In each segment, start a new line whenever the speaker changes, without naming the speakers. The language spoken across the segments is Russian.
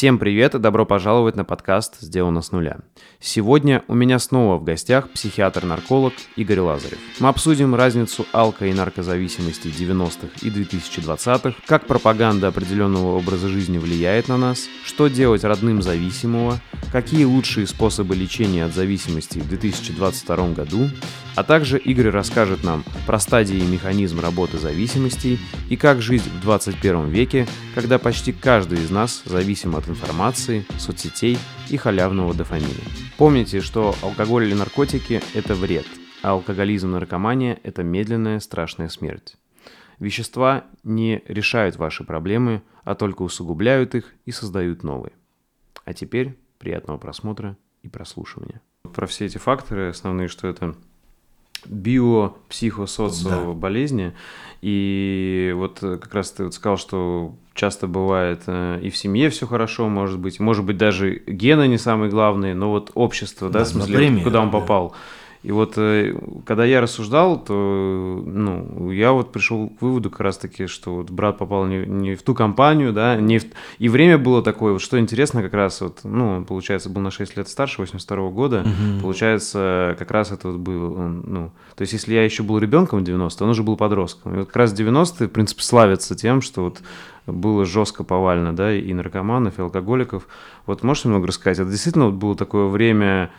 Всем привет и добро пожаловать на подкаст «Сделано с нуля». Сегодня у меня снова в гостях психиатр-нарколог Игорь Лазарев. Мы обсудим разницу алко- и наркозависимости 90-х и 2020-х, как пропаганда определенного образа жизни влияет на нас, что делать родным зависимого, какие лучшие способы лечения от зависимости в 2022 году, а также Игорь расскажет нам про стадии и механизм работы зависимостей и как жить в 21 веке, когда почти каждый из нас зависим от информации, соцсетей и халявного дофамина. Помните, что алкоголь или наркотики – это вред, а алкоголизм и наркомания – это медленная страшная смерть. Вещества не решают ваши проблемы, а только усугубляют их и создают новые. А теперь приятного просмотра и прослушивания. Про все эти факторы основные, что это био, психо, социо да. болезни. И вот как раз ты вот сказал, что часто бывает э, и в семье все хорошо, может быть, может быть даже гены не самые главные, но вот общество, да, да в смысле, например, куда он попал. Да. И вот э, когда я рассуждал, то ну, я вот пришел к выводу как раз-таки, что вот брат попал не, не в ту компанию, да, не в... и время было такое, вот что интересно, как раз вот, ну, он, получается, был на 6 лет старше, 82 -го года, угу. получается, как раз это вот было, он, ну, то есть если я еще был ребенком в 90 он уже был подростком. И вот как раз 90-е, в принципе, славятся тем, что вот было жестко повально, да, и наркоманов, и алкоголиков. Вот можешь немного рассказать? Это действительно вот было такое время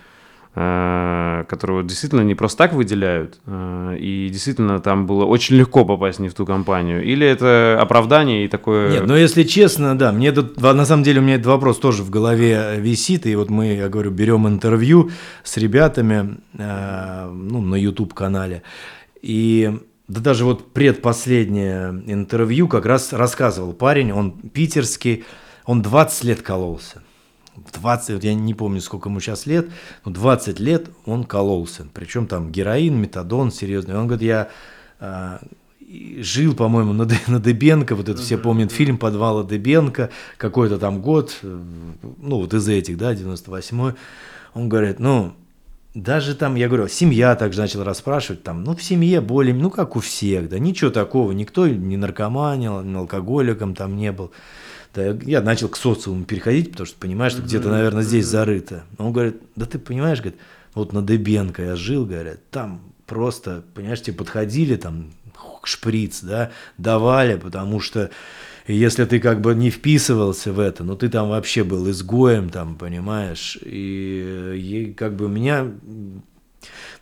которого действительно не просто так выделяют, э, и действительно там было очень легко попасть не в ту компанию, или это оправдание и такое...
Нет, но если честно, да, мне тут, на самом деле у меня этот вопрос тоже в голове висит, и вот мы, я говорю, берем интервью с ребятами, э, ну, на YouTube-канале, и да даже вот предпоследнее интервью как раз рассказывал парень, он питерский, он 20 лет кололся. 20, вот я не помню, сколько ему сейчас лет, но 20 лет он кололся. Причем там героин, метадон серьезный. Он говорит, я э, жил, по-моему, на, на Дебенко, вот это все помнят фильм «Подвала Дебенко», какой-то там год, ну вот из этих, да, 98-й. Он говорит, ну, даже там, я говорю, семья также начал расспрашивать, там, ну, в семье более, ну, как у всех, да, ничего такого, никто не наркоманил, ни алкоголиком там не был. Да, я начал к социуму переходить, потому что понимаешь, что где-то, наверное, здесь зарыто. Он говорит, да ты понимаешь, говорит, вот на Дебенко я жил, говорят, там просто, понимаешь, тебе подходили там шприц, да, давали, потому что если ты как бы не вписывался в это, ну ты там вообще был изгоем, там, понимаешь, и, и как бы у меня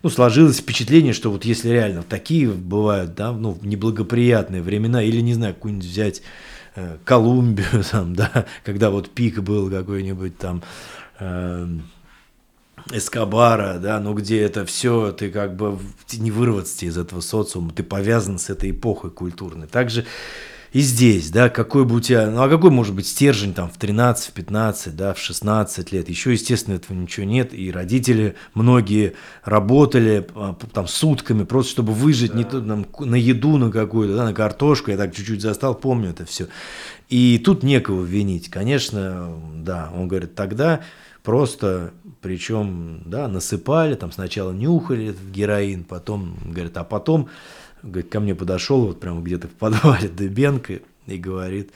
ну, сложилось впечатление, что вот если реально такие бывают, да, ну, неблагоприятные времена, или, не знаю, какую-нибудь взять Колумбию, там, да, когда вот пик был какой-нибудь там э, Эскобара, да, ну где это все, ты как бы не вырваться из этого социума, ты повязан с этой эпохой культурной. Также и здесь, да, какой бы у тебя, ну а какой может быть стержень там в 13, в 15, да, в 16 лет, еще, естественно, этого ничего нет, и родители многие работали а, там сутками просто, чтобы выжить да. не то, там, на еду на какую-то, да, на картошку, я так чуть-чуть застал, помню это все. И тут некого винить, конечно, да, он говорит, тогда просто, причем, да, насыпали, там сначала нюхали героин, потом, говорит, а потом говорит, ко мне подошел вот прямо где-то в подвале Дыбенко и говорит,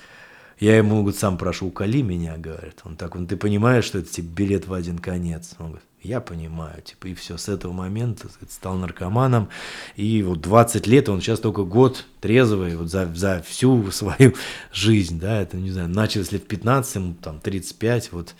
я ему говорит, сам прошу, уколи меня, говорит. Он так, он, ты понимаешь, что это тебе билет в один конец? Он говорит, я понимаю, типа, и все, с этого момента сказать, стал наркоманом, и вот 20 лет, он сейчас только год трезвый, вот за, за всю свою жизнь, да, это, не знаю, начал, если в 15, ему там 35, вот,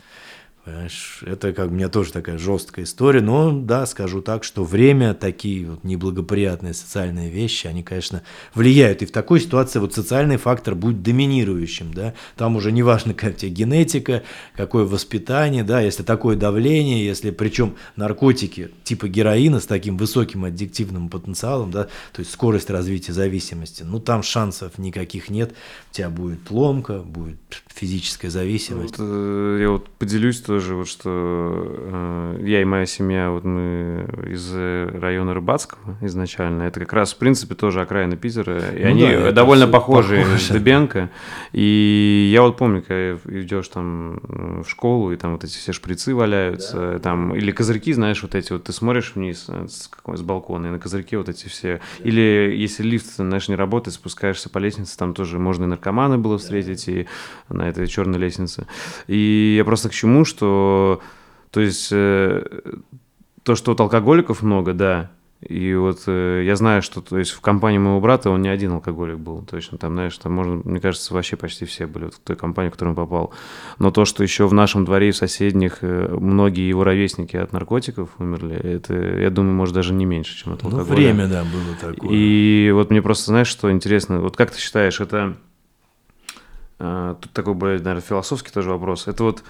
Понимаешь, это как у меня тоже такая жесткая история, но да, скажу так, что время, такие вот неблагоприятные социальные вещи, они, конечно, влияют. И в такой ситуации вот социальный фактор будет доминирующим, да, там уже не важно, какая у тебя генетика, какое воспитание, да, если такое давление, если причем наркотики типа героина с таким высоким аддиктивным потенциалом, да, то есть скорость развития зависимости, ну там шансов никаких нет, у тебя будет ломка, будет физическая зависимость.
Вот, э, я вот поделюсь, что тоже, вот что э, я и моя семья, вот мы из района Рыбацкого изначально. Это как раз, в принципе, тоже окраина Питера. И ну они да, довольно похожи с Дебенко. И я вот помню, когда идешь там в школу, и там вот эти все шприцы валяются, да. там, или козырьки, знаешь, вот эти вот, ты смотришь вниз э, с, с балкона, и на козырьке вот эти все. Да. Или если лифт, знаешь, не работает, спускаешься по лестнице, там тоже можно и наркоманы было встретить, да. и на этой черной лестнице. И я просто к чему, что, то есть, э, то, что вот алкоголиков много, да, и вот э, я знаю, что то есть в компании моего брата он не один алкоголик был. Точно там, знаешь, там можно, мне кажется, вообще почти все были вот в той компании, в которую он попал. Но то, что еще в нашем дворе и в соседних э, многие его ровесники от наркотиков умерли, это, я думаю, может даже не меньше, чем от ну, алкоголя.
Ну, время, да, было такое.
И вот мне просто, знаешь, что интересно, вот как ты считаешь, это... Э, тут такой, наверное, философский тоже вопрос. Это вот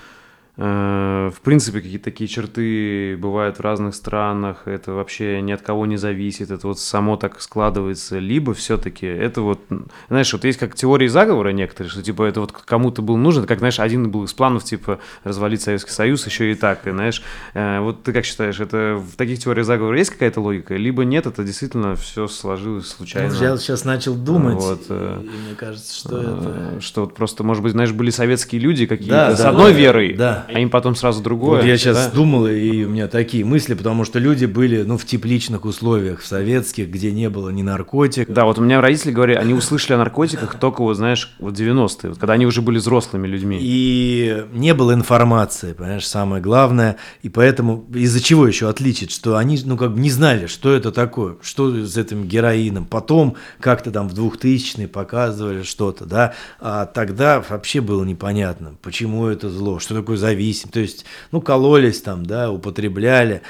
в принципе, какие-то такие черты бывают в разных странах, это вообще ни от кого не зависит, это вот само так складывается, либо все-таки это вот, знаешь, вот есть как теории заговора некоторые, что типа это вот кому-то был нужен, как, знаешь, один был из планов, типа, развалить Советский Союз, еще и так, и, знаешь, э, вот ты как считаешь, это в таких теориях заговора есть какая-то логика, либо нет, это действительно все сложилось случайно?
Ну, я сейчас начал думать, вот, э, и мне кажется, что это...
Что вот просто, может быть, знаешь, были советские люди какие-то да, с да, одной да, верой, да а им потом сразу другое.
Вот я сейчас да? думал, и у меня такие мысли, потому что люди были, ну, в тепличных условиях, в советских, где не было ни наркотиков.
Да, вот у меня родители говорили, они услышали о наркотиках только, вот, знаешь, вот 90-е, вот, когда они уже были взрослыми людьми.
И не было информации, понимаешь, самое главное, и поэтому из-за чего еще отличить, что они, ну, как бы не знали, что это такое, что с этим героином. Потом как-то там в 2000-е показывали что-то, да, а тогда вообще было непонятно, почему это зло, что такое зависимость зависим, то есть, ну, кололись там, да, употребляли.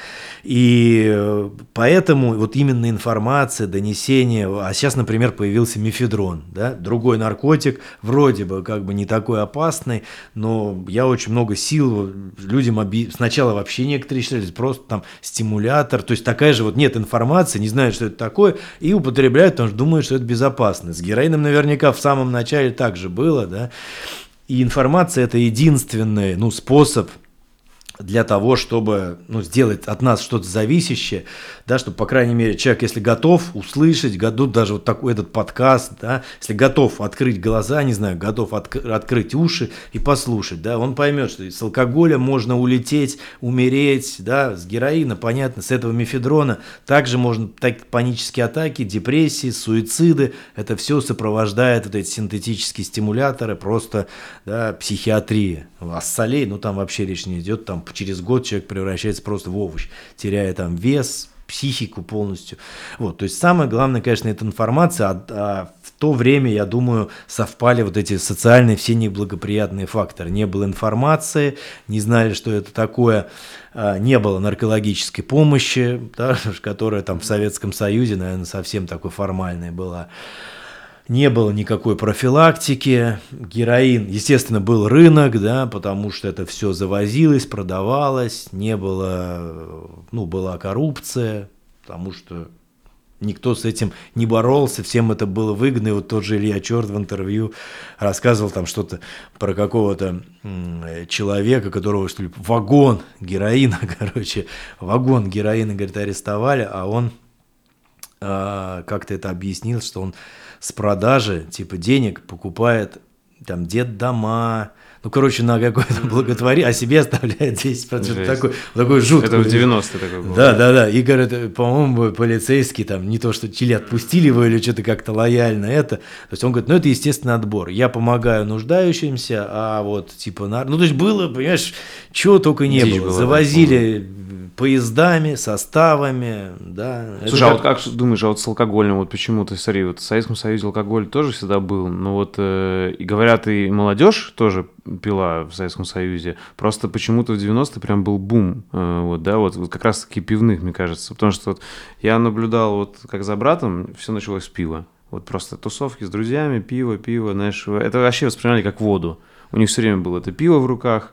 И э, поэтому вот именно информация, донесение, а сейчас, например, появился мифедрон, да, другой наркотик, вроде бы как бы не такой опасный, но я очень много сил людям оби... сначала вообще некоторые считали просто там стимулятор, то есть такая же вот нет информации, не знают, что это такое, и употребляют, потому что думают, что это безопасно. С героином наверняка в самом начале так же было, да, и информация это единственный ну, способ для того, чтобы ну, сделать от нас что-то зависящее, да, чтобы, по крайней мере, человек, если готов услышать, готов даже вот такой этот подкаст, да, если готов открыть глаза, не знаю, готов от, открыть уши и послушать, да, он поймет, что с алкоголя можно улететь, умереть, да, с героина, понятно, с этого мефедрона, также можно так, панические атаки, депрессии, суициды, это все сопровождает вот эти синтетические стимуляторы, просто, да, психиатрия. А с солей, ну, там вообще речь не идет, там через год человек превращается просто в овощ, теряя там вес, психику полностью. Вот, то есть самое главное, конечно, это информация, а, а в то время, я думаю, совпали вот эти социальные все неблагоприятные факторы. Не было информации, не знали, что это такое, а, не было наркологической помощи, да, которая там в Советском Союзе, наверное, совсем такой формальной была не было никакой профилактики, героин, естественно, был рынок, да, потому что это все завозилось, продавалось, не было, ну, была коррупция, потому что никто с этим не боролся, всем это было выгодно, и вот тот же Илья Черт в интервью рассказывал там что-то про какого-то человека, которого, что ли, вагон героина, короче, вагон героина, говорит, арестовали, а он э, как-то это объяснил, что он с продажи, типа, денег покупает там дед дома, ну, короче, на какой-то благотворение, а себе оставляет 10%. Такой, такой жуткий.
Это в 90-е такой был.
Да, да, да. И, говорит, по-моему, полицейский там не то, что или отпустили его, или что-то как-то лояльно это. То есть он говорит, ну, это естественно отбор. Я помогаю нуждающимся, а вот типа... На... Ну, то есть было, понимаешь, чего только не Дичь было. Была, Завозили поездами, составами, да.
Слушай, это а как... вот как думаешь, а вот с алкоголем, вот почему-то, смотри, вот в Советском Союзе алкоголь тоже всегда был, но вот, э, и говорят, и молодежь тоже пила в Советском Союзе, просто почему-то в 90-е прям был бум, э, вот, да, вот, вот как раз-таки пивных, мне кажется, потому что вот я наблюдал, вот, как за братом, все началось с пива, вот просто тусовки с друзьями, пиво, пиво, знаешь, это вообще воспринимали как воду, у них все время было это пиво в руках,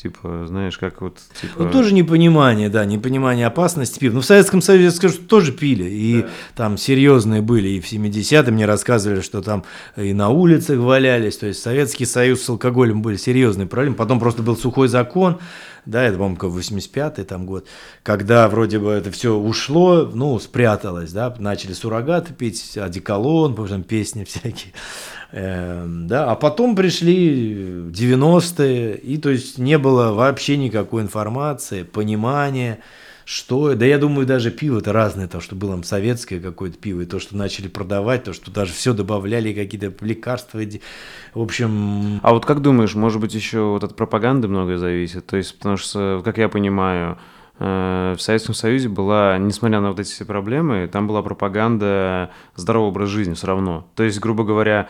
Типа, знаешь, как вот... Типа...
Ну, тоже непонимание, да, непонимание опасности пива. Ну, в Советском Союзе, я скажу, тоже пили. И да. там серьезные были. И в 70-е мне рассказывали, что там и на улицах валялись. То есть Советский Союз с алкоголем были серьезные проблемы. Потом просто был сухой закон, да, это, по-моему, 85-й там год, когда вроде бы это все ушло, ну, спряталось, да, начали суррогаты пить, одеколон, потом песни всякие. Эм, да, а потом пришли 90-е, и то есть не было вообще никакой информации, понимания, что, да я думаю, даже пиво это разное, то, что было советское какое-то пиво, и то, что начали продавать, то, что даже все добавляли, какие-то лекарства, в общем...
А вот как думаешь, может быть, еще вот от пропаганды многое зависит? То есть, потому что, как я понимаю, э, в Советском Союзе была, несмотря на вот эти все проблемы, там была пропаганда здорового образа жизни все равно. То есть, грубо говоря,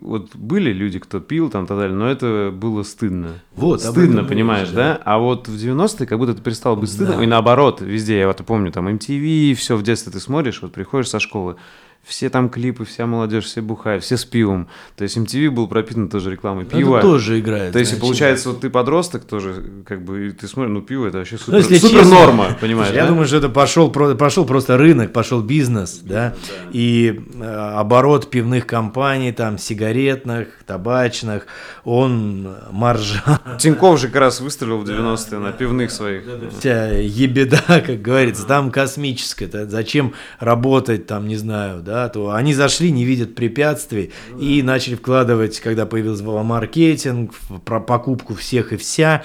вот были люди, кто пил там и так далее, но это было стыдно. Вот, стыдно, понимаешь, да? А вот в 90-е как будто это перестало быть стыдно, да. и наоборот, везде, я вот помню, там MTV, все в детстве ты смотришь, вот приходишь со школы, все там клипы, вся молодежь, все бухают, все с пивом. То есть MTV был пропитан тоже рекламой пива.
Это тоже играет.
То есть, получается, вот ты подросток тоже, как бы, и ты смотришь, ну, пиво это вообще супер, ну, супер честно, норма, понимаешь,
Я
да?
думаю, что это пошел, пошел просто рынок, пошел бизнес, да, да. и э, оборот пивных компаний, там, сигаретных, табачных, он маржа.
Тиньков же как раз выстрелил в 90-е на пивных своих.
Вся ебеда, как говорится, там космическая. Зачем работать, там, не знаю, да, да, то они зашли, не видят препятствий и начали вкладывать, когда появился маркетинг, про покупку всех и вся.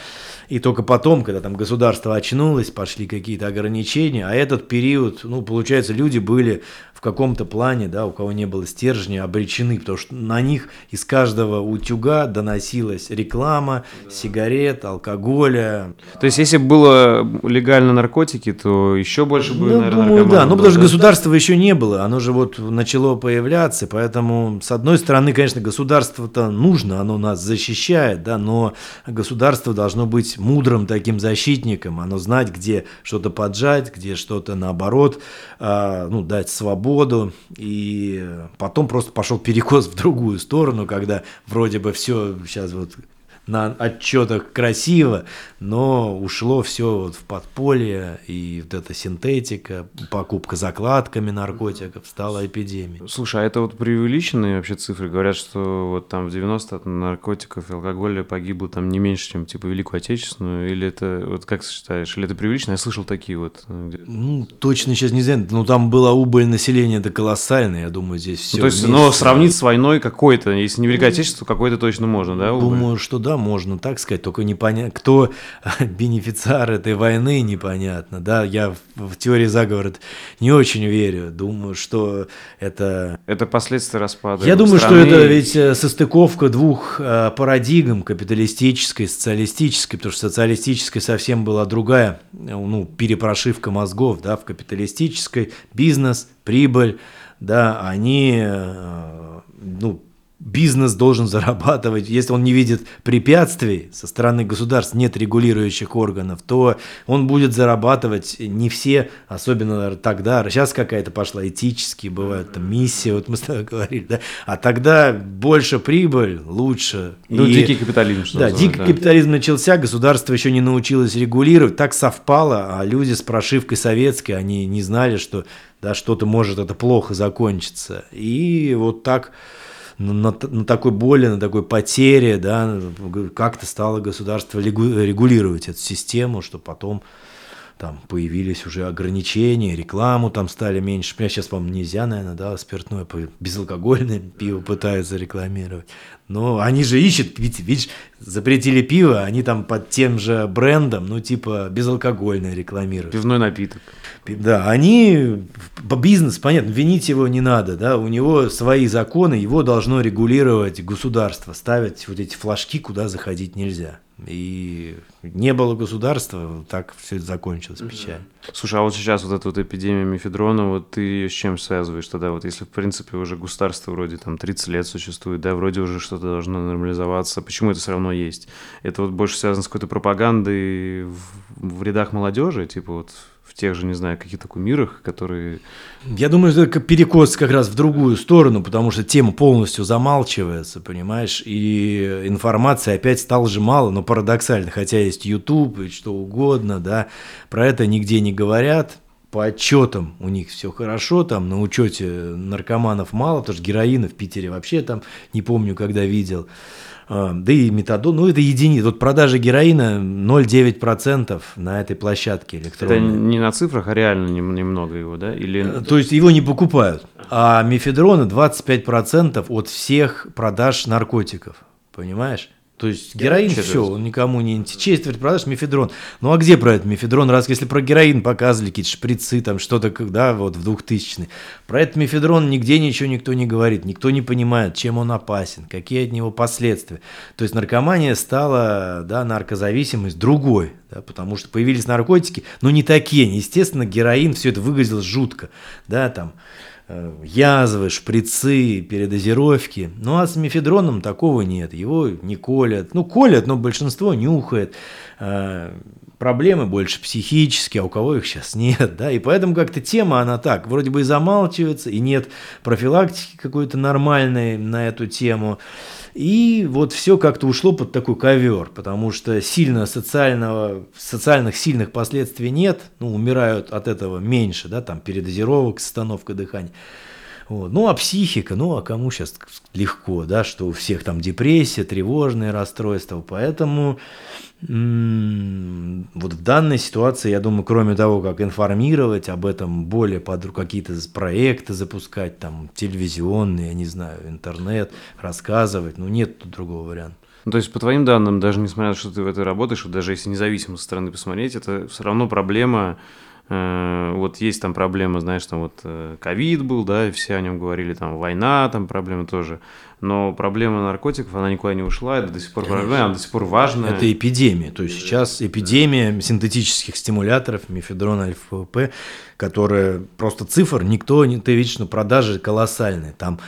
И только потом, когда там государство очнулось, пошли какие-то ограничения, а этот период, ну, получается, люди были каком-то плане, да, у кого не было стержня, обречены, потому что на них из каждого утюга доносилась реклама, да. сигарет, алкоголя.
То есть, если было легально наркотики, то еще больше бы,
ну,
наверное,
думаю, да, ну, потому что государства еще не было, оно же вот начало появляться, поэтому, с одной стороны, конечно, государство-то нужно, оно нас защищает, да, но государство должно быть мудрым таким защитником, оно знать, где что-то поджать, где что-то, наоборот, э, ну, дать свободу, свободу, и потом просто пошел перекос в другую сторону, когда вроде бы все сейчас вот на отчетах красиво, но ушло все вот в подполье, и вот эта синтетика, покупка закладками наркотиков стала эпидемией.
Слушай, а это вот преувеличенные вообще цифры? Говорят, что вот там в 90 от наркотиков и алкоголя погибло там не меньше, чем типа Великую Отечественную, или это, вот как считаешь, или это преувеличено? Я слышал такие вот.
Э, где... Ну, точно сейчас не знаю, но там была убыль населения, это колоссальная, я думаю, здесь все.
Ну, то есть, вместе. но сравнить с войной какой-то, если не Великое Отечество, какой-то точно можно, да?
Убыль? Думаю, что да, можно так сказать, только непонятно, кто бенефициар этой войны, непонятно, да, я в, в теории заговора не очень верю, думаю, что это...
Это последствия распада
Я думаю, страны. что это ведь э, состыковка двух э, парадигм, капиталистической, социалистической, потому что социалистической совсем была другая, ну, перепрошивка мозгов, да, в капиталистической. Бизнес, прибыль, да, они, э, ну, бизнес должен зарабатывать, если он не видит препятствий со стороны государств, нет регулирующих органов, то он будет зарабатывать не все, особенно тогда, сейчас какая-то пошла этические, бывают там миссии, вот мы с тобой говорили, да, а тогда больше прибыль, лучше.
Ну, и, дикий капитализм. Что
да, дикий да. капитализм начался, государство еще не научилось регулировать, так совпало, а люди с прошивкой советской, они не знали, что да, что-то может это плохо закончиться. И вот так на, на такой боли, на такой потере, да, как-то стало государство регулировать эту систему, что потом там появились уже ограничения, рекламу там стали меньше. Я сейчас, вам нельзя, наверное, да, спиртное, безалкогольное пиво пытаются рекламировать. Но они же ищут, видите, видишь, запретили пиво, они там под тем же брендом, ну, типа, безалкогольное рекламируют.
Пивной напиток.
Да, они, бизнес, понятно, винить его не надо, да, у него свои законы, его должно регулировать государство, ставить вот эти флажки, куда заходить нельзя. И не было государства, так все это закончилось печально.
Слушай, а вот сейчас вот эта вот эпидемия мифедрона, вот ты ее с чем связываешь тогда? Вот если, в принципе, уже государство вроде там 30 лет существует, да, вроде уже что что-то должно нормализоваться, почему это все равно есть? Это вот больше связано с какой-то пропагандой в, в рядах молодежи, типа вот в тех же, не знаю, каких-то кумирах, которые...
Я думаю, что это перекос как раз в другую сторону, потому что тема полностью замалчивается, понимаешь, и информации опять стало же мало, но парадоксально, хотя есть YouTube и что угодно, да, про это нигде не говорят, по отчетам у них все хорошо, там на учете наркоманов мало, потому что героина в Питере вообще там не помню, когда видел. А, да и метадон, ну это единица. Вот продажа героина 0,9% на этой площадке электронной.
Это не на цифрах, а реально немного его, да? Или...
Э, то есть его не покупают. А мефедрона 25% от всех продаж наркотиков. Понимаешь? То есть героин четверть. все, он никому не интересен. Четверть продаж мефедрон. Ну а где про это мефедрон? Раз если про героин показывали какие-то шприцы, там что-то, да, вот в 2000 Про этот мефедрон нигде ничего никто не говорит. Никто не понимает, чем он опасен, какие от него последствия. То есть наркомания стала, да, наркозависимость другой, да, потому что появились наркотики, но не такие. Естественно, героин, все это выглядело жутко, да, там язвы, шприцы, передозировки. Ну а с мефедроном такого нет, его не колят. Ну колят, но большинство нюхает. Э, проблемы больше психические, а у кого их сейчас нет, да, и поэтому как-то тема, она так, вроде бы и замалчивается, и нет профилактики какой-то нормальной на эту тему, и вот все как-то ушло под такой ковер, потому что сильно социального, социальных сильных последствий нет, ну, умирают от этого меньше, да, там передозировок, остановка дыхания. Вот. Ну, а психика, ну, а кому сейчас легко, да, что у всех там депрессия, тревожные расстройства, поэтому вот в данной ситуации, я думаю, кроме того, как информировать об этом более под какие-то проекты запускать, там, телевизионные, я не знаю, интернет, рассказывать, ну, нет тут другого варианта.
Ну, то есть, по твоим данным, даже несмотря на то, что ты в этой работаешь, даже если независимо со стороны посмотреть, это все равно проблема вот есть там проблема, знаешь, там вот э, ковид был, да, и все о нем говорили, там война, там проблема тоже. Но проблема наркотиков, она никуда не ушла, это до сих пор проблема, она до сих пор важная.
Это эпидемия, то есть сейчас эпидемия синтетических стимуляторов, мефедрон, альфа-п, которая просто цифр никто, не, ты видишь, ну продажи колоссальные, там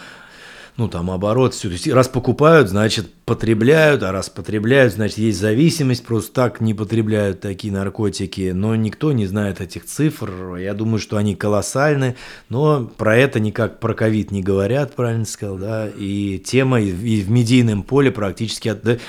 ну, там, оборот, все. То есть, раз покупают, значит, потребляют, а раз потребляют, значит, есть зависимость, просто так не потребляют такие наркотики, но никто не знает этих цифр, я думаю, что они колоссальны, но про это никак про ковид не говорят, правильно сказал, да, и тема и в медийном поле практически... От...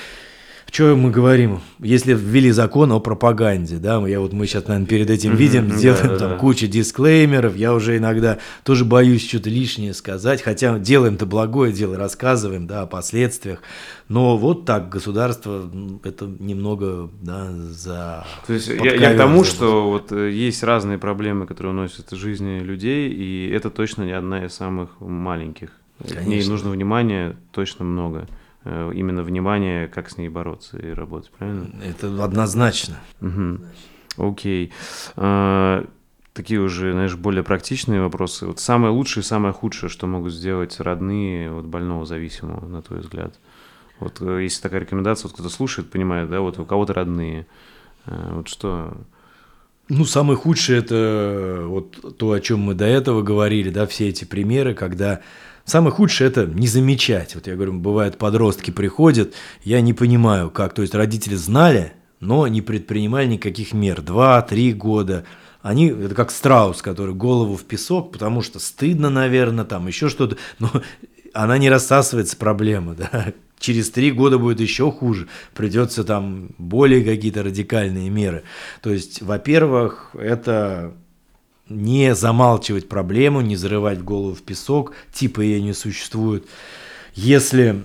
Что мы говорим? Если ввели закон о пропаганде, да, я вот мы сейчас, наверное, перед этим видим, mm-hmm, делаем да, там да. кучу дисклеймеров, я уже иногда тоже боюсь что-то лишнее сказать, хотя делаем-то благое дело, рассказываем, да, о последствиях, но вот так государство это немного, да, за...
То есть я, я к тому, что вот э, есть разные проблемы, которые уносят жизни людей, и это точно не одна из самых маленьких. Конечно. К ней нужно внимание точно много. Э, именно внимание, как с ней бороться и работать, правильно?
Это однозначно.
Угу. Окей. А, такие уже, знаешь, более практичные вопросы. Вот самое лучшее и самое худшее, что могут сделать родные вот больного зависимого, на твой взгляд? Вот э, если такая рекомендация, вот кто-то слушает, понимает, да, вот у кого-то родные. Э, вот что
ну, самое худшее это вот то, о чем мы до этого говорили, да, все эти примеры, когда Самое худшее это не замечать. Вот я говорю, бывает, подростки приходят, я не понимаю, как. То есть родители знали, но не предпринимали никаких мер. Два-три года. Они, это как страус, который голову в песок, потому что стыдно, наверное, там еще что-то. Но она не рассасывается, проблема, да. Через три года будет еще хуже. Придется там более какие-то радикальные меры. То есть, во-первых, это не замалчивать проблему, не зарывать голову в песок, типа ее не существует. Если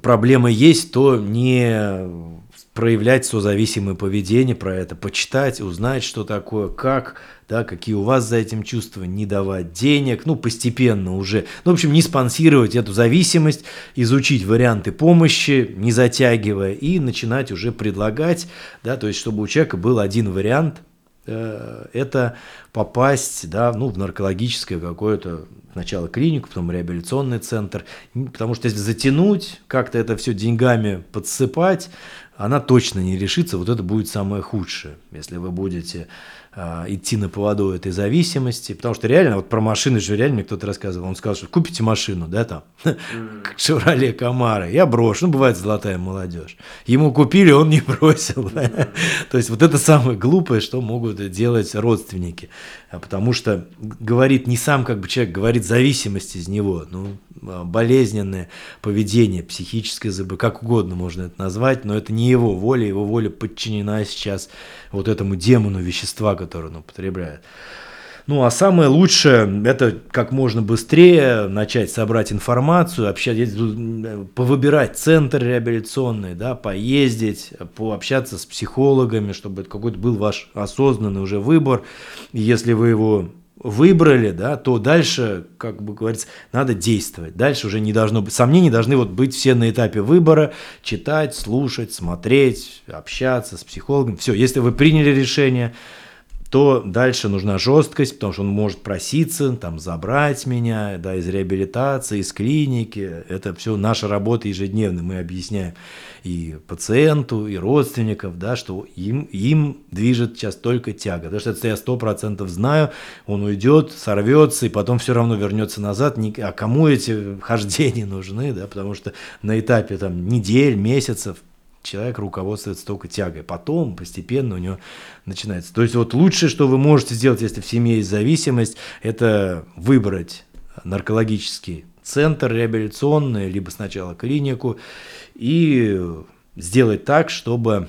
проблема есть, то не проявлять созависимое поведение, про это почитать, узнать, что такое, как, да, какие у вас за этим чувства, не давать денег, ну, постепенно уже. Ну, в общем, не спонсировать эту зависимость, изучить варианты помощи, не затягивая, и начинать уже предлагать, да, то есть, чтобы у человека был один вариант – это попасть да, ну, в наркологическое какое-то сначала клинику, потом реабилитационный центр. Потому что если затянуть, как-то это все деньгами подсыпать, она точно не решится, вот это будет самое худшее, если вы будете идти на поводу этой зависимости, потому что реально, вот про машины же реально мне кто-то рассказывал, он сказал, что купите машину, да, там, Шевроле Камара, я брошу, ну, бывает золотая молодежь. Ему купили, он не бросил. То есть вот это самое глупое, что могут делать родственники, а потому что говорит не сам как бы человек, говорит зависимость из него, ну, а, болезненное поведение, психическое забы, как угодно можно это назвать, но это не его воля, его воля подчинена сейчас вот этому демону вещества, которое он употребляет. Ну, а самое лучшее – это как можно быстрее начать собрать информацию, общаться, повыбирать центр реабилитационный, да, поездить, пообщаться с психологами, чтобы какой-то был ваш осознанный уже выбор. И если вы его выбрали, да, то дальше, как бы говорится, надо действовать. Дальше уже не должно быть, сомнений должны вот быть все на этапе выбора, читать, слушать, смотреть, общаться с психологом. Все, если вы приняли решение, то дальше нужна жесткость, потому что он может проситься, там, забрать меня да, из реабилитации, из клиники. Это все наша работа ежедневная. Мы объясняем и пациенту, и родственников, да, что им, им движет сейчас только тяга. Потому что это я сто процентов знаю, он уйдет, сорвется, и потом все равно вернется назад. А кому эти хождения нужны, да, потому что на этапе там, недель, месяцев человек руководствуется только тягой. Потом постепенно у него начинается. То есть вот лучшее, что вы можете сделать, если в семье есть зависимость, это выбрать наркологический центр реабилитационный, либо сначала клинику, и сделать так, чтобы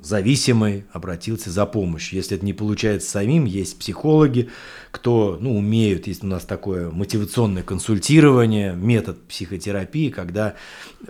зависимый обратился за помощью. Если это не получается самим, есть психологи, кто ну, умеют, есть у нас такое мотивационное консультирование, метод психотерапии, когда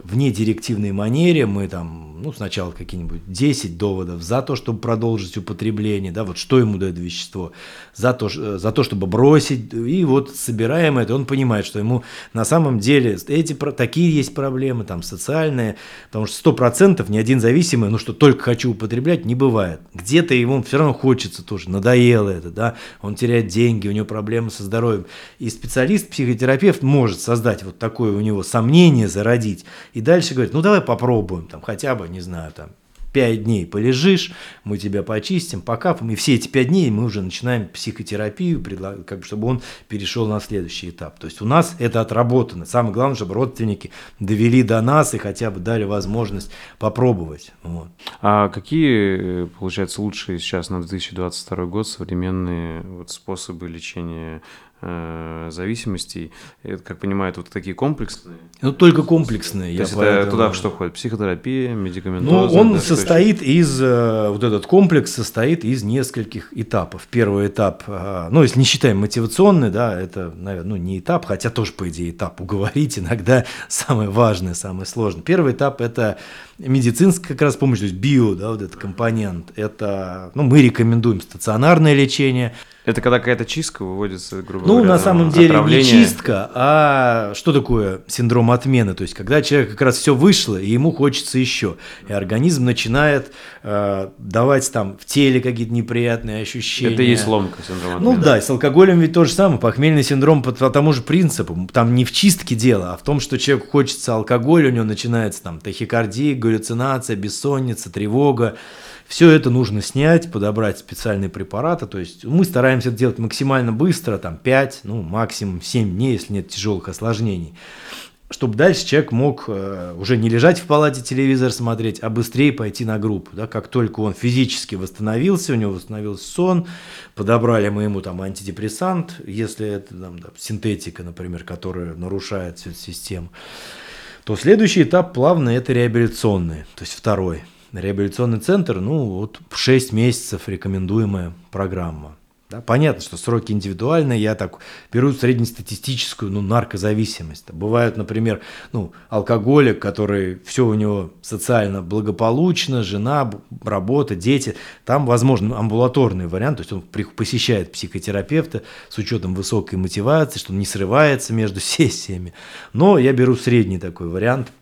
в недирективной манере мы там, ну, сначала какие-нибудь 10 доводов за то, чтобы продолжить употребление, да, вот что ему дает вещество, за то, за то чтобы бросить, и вот собираем это, он понимает, что ему на самом деле эти, такие есть проблемы, там, социальные, потому что 100% ни один зависимый, ну, что только хочу употреблять, не бывает. Где-то ему все равно хочется тоже, надоело это, да, он теряет деньги, у него проблемы со здоровьем. И специалист, психотерапевт может создать вот такое у него сомнение, зародить. И дальше говорит, ну давай попробуем, там хотя бы, не знаю, там пять дней полежишь, мы тебя почистим, покапаем, и все эти пять дней мы уже начинаем психотерапию, как бы, чтобы он перешел на следующий этап. То есть у нас это отработано. Самое главное, чтобы родственники довели до нас и хотя бы дали возможность попробовать. Вот.
А какие, получается, лучшие сейчас на 2022 год современные вот способы лечения э, зависимостей. Это, как понимаю, вот такие комплексные.
Ну, только комплексные.
То есть это туда что входит? Психотерапия, медикаментоза?
Ну, он да, состоит из, э, вот этот комплекс состоит из нескольких этапов. Первый этап, э, ну, если не считаем мотивационный, да, это, наверное, ну, не этап, хотя тоже, по идее, этап уговорить иногда самое важное, самое сложное. Первый этап – это медицинская как раз помощь, то есть био, да, вот этот компонент. Это, ну, мы рекомендуем стационарное лечение –
это когда какая-то чистка выводится, грубо
ну,
говоря.
Ну, на самом деле не чистка, а что такое синдром отмены? То есть, когда человек как раз все вышло, и ему хочется еще. И организм начинает э, давать там в теле какие-то неприятные ощущения.
Это и есть ломка синдрома
отмены. Ну да, и с алкоголем ведь то же самое. Похмельный синдром по, по тому же принципу. Там не в чистке дело, а в том, что человеку хочется алкоголя, у него начинается там тахикардия, галлюцинация, бессонница, тревога. Все это нужно снять, подобрать специальные препараты. То есть мы стараемся это делать максимально быстро, там 5, ну максимум 7 дней, если нет тяжелых осложнений чтобы дальше человек мог э, уже не лежать в палате телевизор смотреть, а быстрее пойти на группу. Да? Как только он физически восстановился, у него восстановился сон, подобрали мы ему там антидепрессант, если это там, да, синтетика, например, которая нарушает всю эту систему, то следующий этап плавно это реабилитационный, то есть второй. Реабилитационный центр, ну, вот в 6 месяцев рекомендуемая программа. Да, понятно, что сроки индивидуальные, я так беру среднестатистическую ну, наркозависимость. Бывают, например, ну, алкоголик, который все у него социально благополучно, жена, работа, дети. Там, возможно, амбулаторный вариант, то есть он посещает психотерапевта с учетом высокой мотивации, что он не срывается между сессиями. Но я беру средний такой вариант –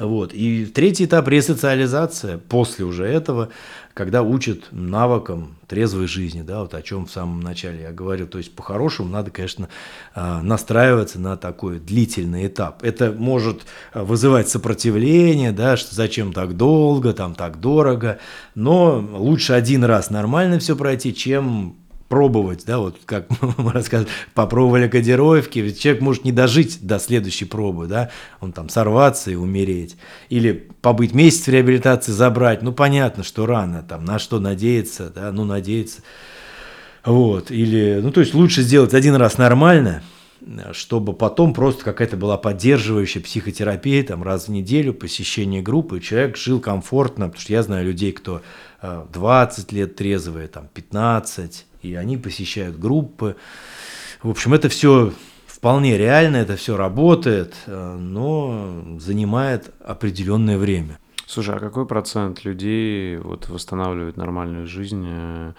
Вот. И третий этап – ресоциализация. После уже этого, когда учат навыкам трезвой жизни, да, вот о чем в самом начале я говорил. То есть, по-хорошему, надо, конечно, а, настраиваться на такой длительный этап. Это может вызывать сопротивление, да, что зачем так долго, там так дорого, но лучше один раз нормально все пройти, чем пробовать, да, вот как мы рассказывали, попробовали кодировки, ведь человек может не дожить до следующей пробы, да, он там сорваться и умереть, или побыть месяц в реабилитации, забрать, ну, понятно, что рано, там, на что надеяться, да, ну, надеяться, вот, или, ну, то есть лучше сделать один раз нормально, чтобы потом просто какая-то была поддерживающая психотерапия, там, раз в неделю, посещение группы, человек жил комфортно, потому что я знаю людей, кто 20 э, лет трезвые, там, 15, и они посещают группы. В общем, это все вполне реально, это все работает, э, но занимает определенное время.
Слушай, а какой процент людей вот восстанавливает нормальную жизнь э,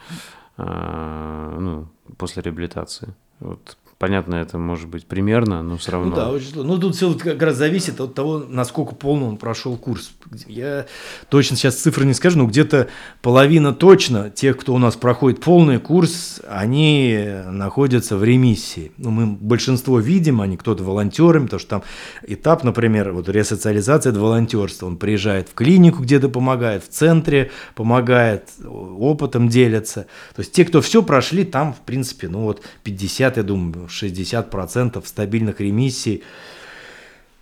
э, ну, после реабилитации? Вот Понятно, это может быть примерно, но все равно.
Ну да, очень Ну тут все как раз зависит от того, насколько полно он прошел курс. Я точно сейчас цифры не скажу, но где-то половина точно тех, кто у нас проходит полный курс, они находятся в ремиссии. Ну, мы большинство видим, они кто-то волонтерами, потому что там этап, например, вот ресоциализация, это волонтерство. Он приезжает в клинику, где-то помогает, в центре помогает, опытом делится. То есть те, кто все прошли, там, в принципе, ну вот 50, я думаю, 60% стабильных ремиссий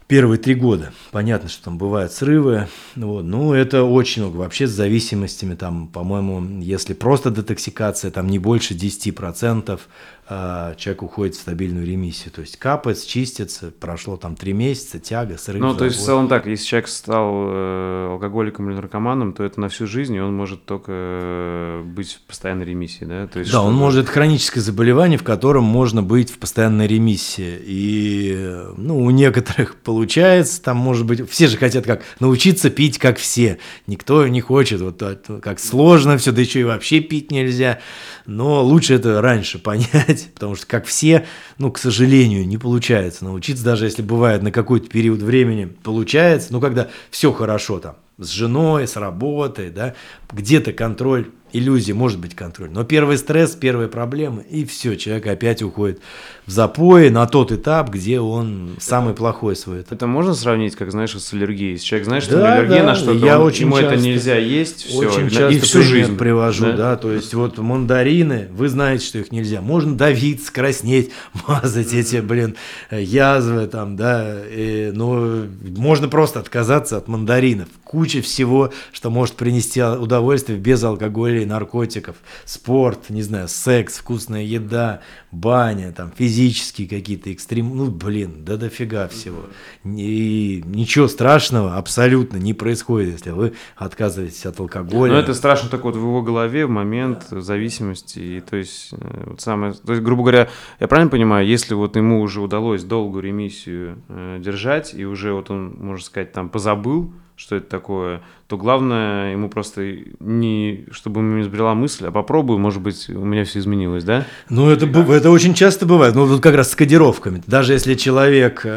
первые три года. Понятно, что там бывают срывы. Вот. Ну, это очень много. Вообще с зависимостями, там, по-моему, если просто детоксикация, там не больше 10%, а, человек уходит в стабильную ремиссию. То есть капает, чистится, прошло там три месяца, тяга, срыв.
Ну, то есть в целом так, если человек стал э, алкоголиком или наркоманом, то это на всю жизнь, и он может только э, быть в постоянной ремиссии, да? То есть,
да, он может, это хроническое заболевание, в котором можно быть в постоянной ремиссии. И, ну, у некоторых получается, там, может быть, все же хотят как научиться пить, как все. Никто не хочет, вот как сложно все, да еще и вообще пить нельзя. Но лучше это раньше понять, делать, потому что, как все, ну, к сожалению, не получается научиться, даже если бывает на какой-то период времени получается, ну, когда все хорошо там, с женой, с работой, да, где-то контроль иллюзии, может быть контроль. Но первый стресс, первые проблемы, и все, человек опять уходит в запои на тот этап, где он самый плохой свой этап.
Это можно сравнить, как знаешь, с аллергией? Если человек знает, что да, аллергия да, на что-то, я он, очень ему часто, это нельзя есть, все,
очень часто и всю жизнь привожу, да? да, то есть вот мандарины, вы знаете, что их нельзя, можно давить, краснеть, мазать эти, блин, язвы там, да, и, но можно просто отказаться от мандаринов, куча всего, что может принести удовольствие без алкоголя и наркотиков, спорт, не знаю, секс, вкусная еда, баня, там, физические какие-то экстрем, ну, блин, да дофига всего. И ничего страшного абсолютно не происходит, если вы отказываетесь от алкоголя.
Но это страшно так вот в его голове в момент зависимости, и то есть, э, вот самое, то есть, грубо говоря, я правильно понимаю, если вот ему уже удалось долгую ремиссию э, держать, и уже вот он, можно сказать, там позабыл, что это такое, то главное ему просто не, чтобы ему не сбрела мысль, а попробую, может быть, у меня все изменилось, да?
Ну, это, это очень часто бывает. Ну, вот как раз с кодировками. Даже если человек э,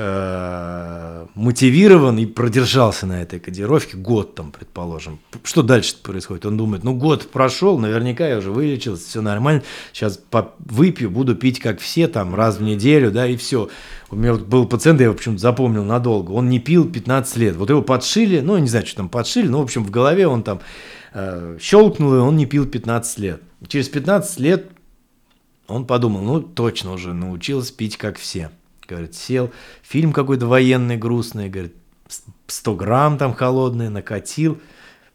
мотивирован и продержался на этой кодировке год, там, предположим, что дальше происходит? Он думает, ну, год прошел, наверняка я уже вылечился, все нормально, сейчас выпью, буду пить как все, там, раз в неделю, да, и все. У меня вот был пациент, я его почему-то запомнил надолго, он не пил 15 лет. Вот его подшили, ну, не знаю, что там подшили, но, в общем, в голове он там э, щелкнул, и он не пил 15 лет. Через 15 лет он подумал, ну, точно уже научился пить, как все. Говорит, сел, фильм какой-то военный, грустный, говорит, 100 грамм там холодный, накатил.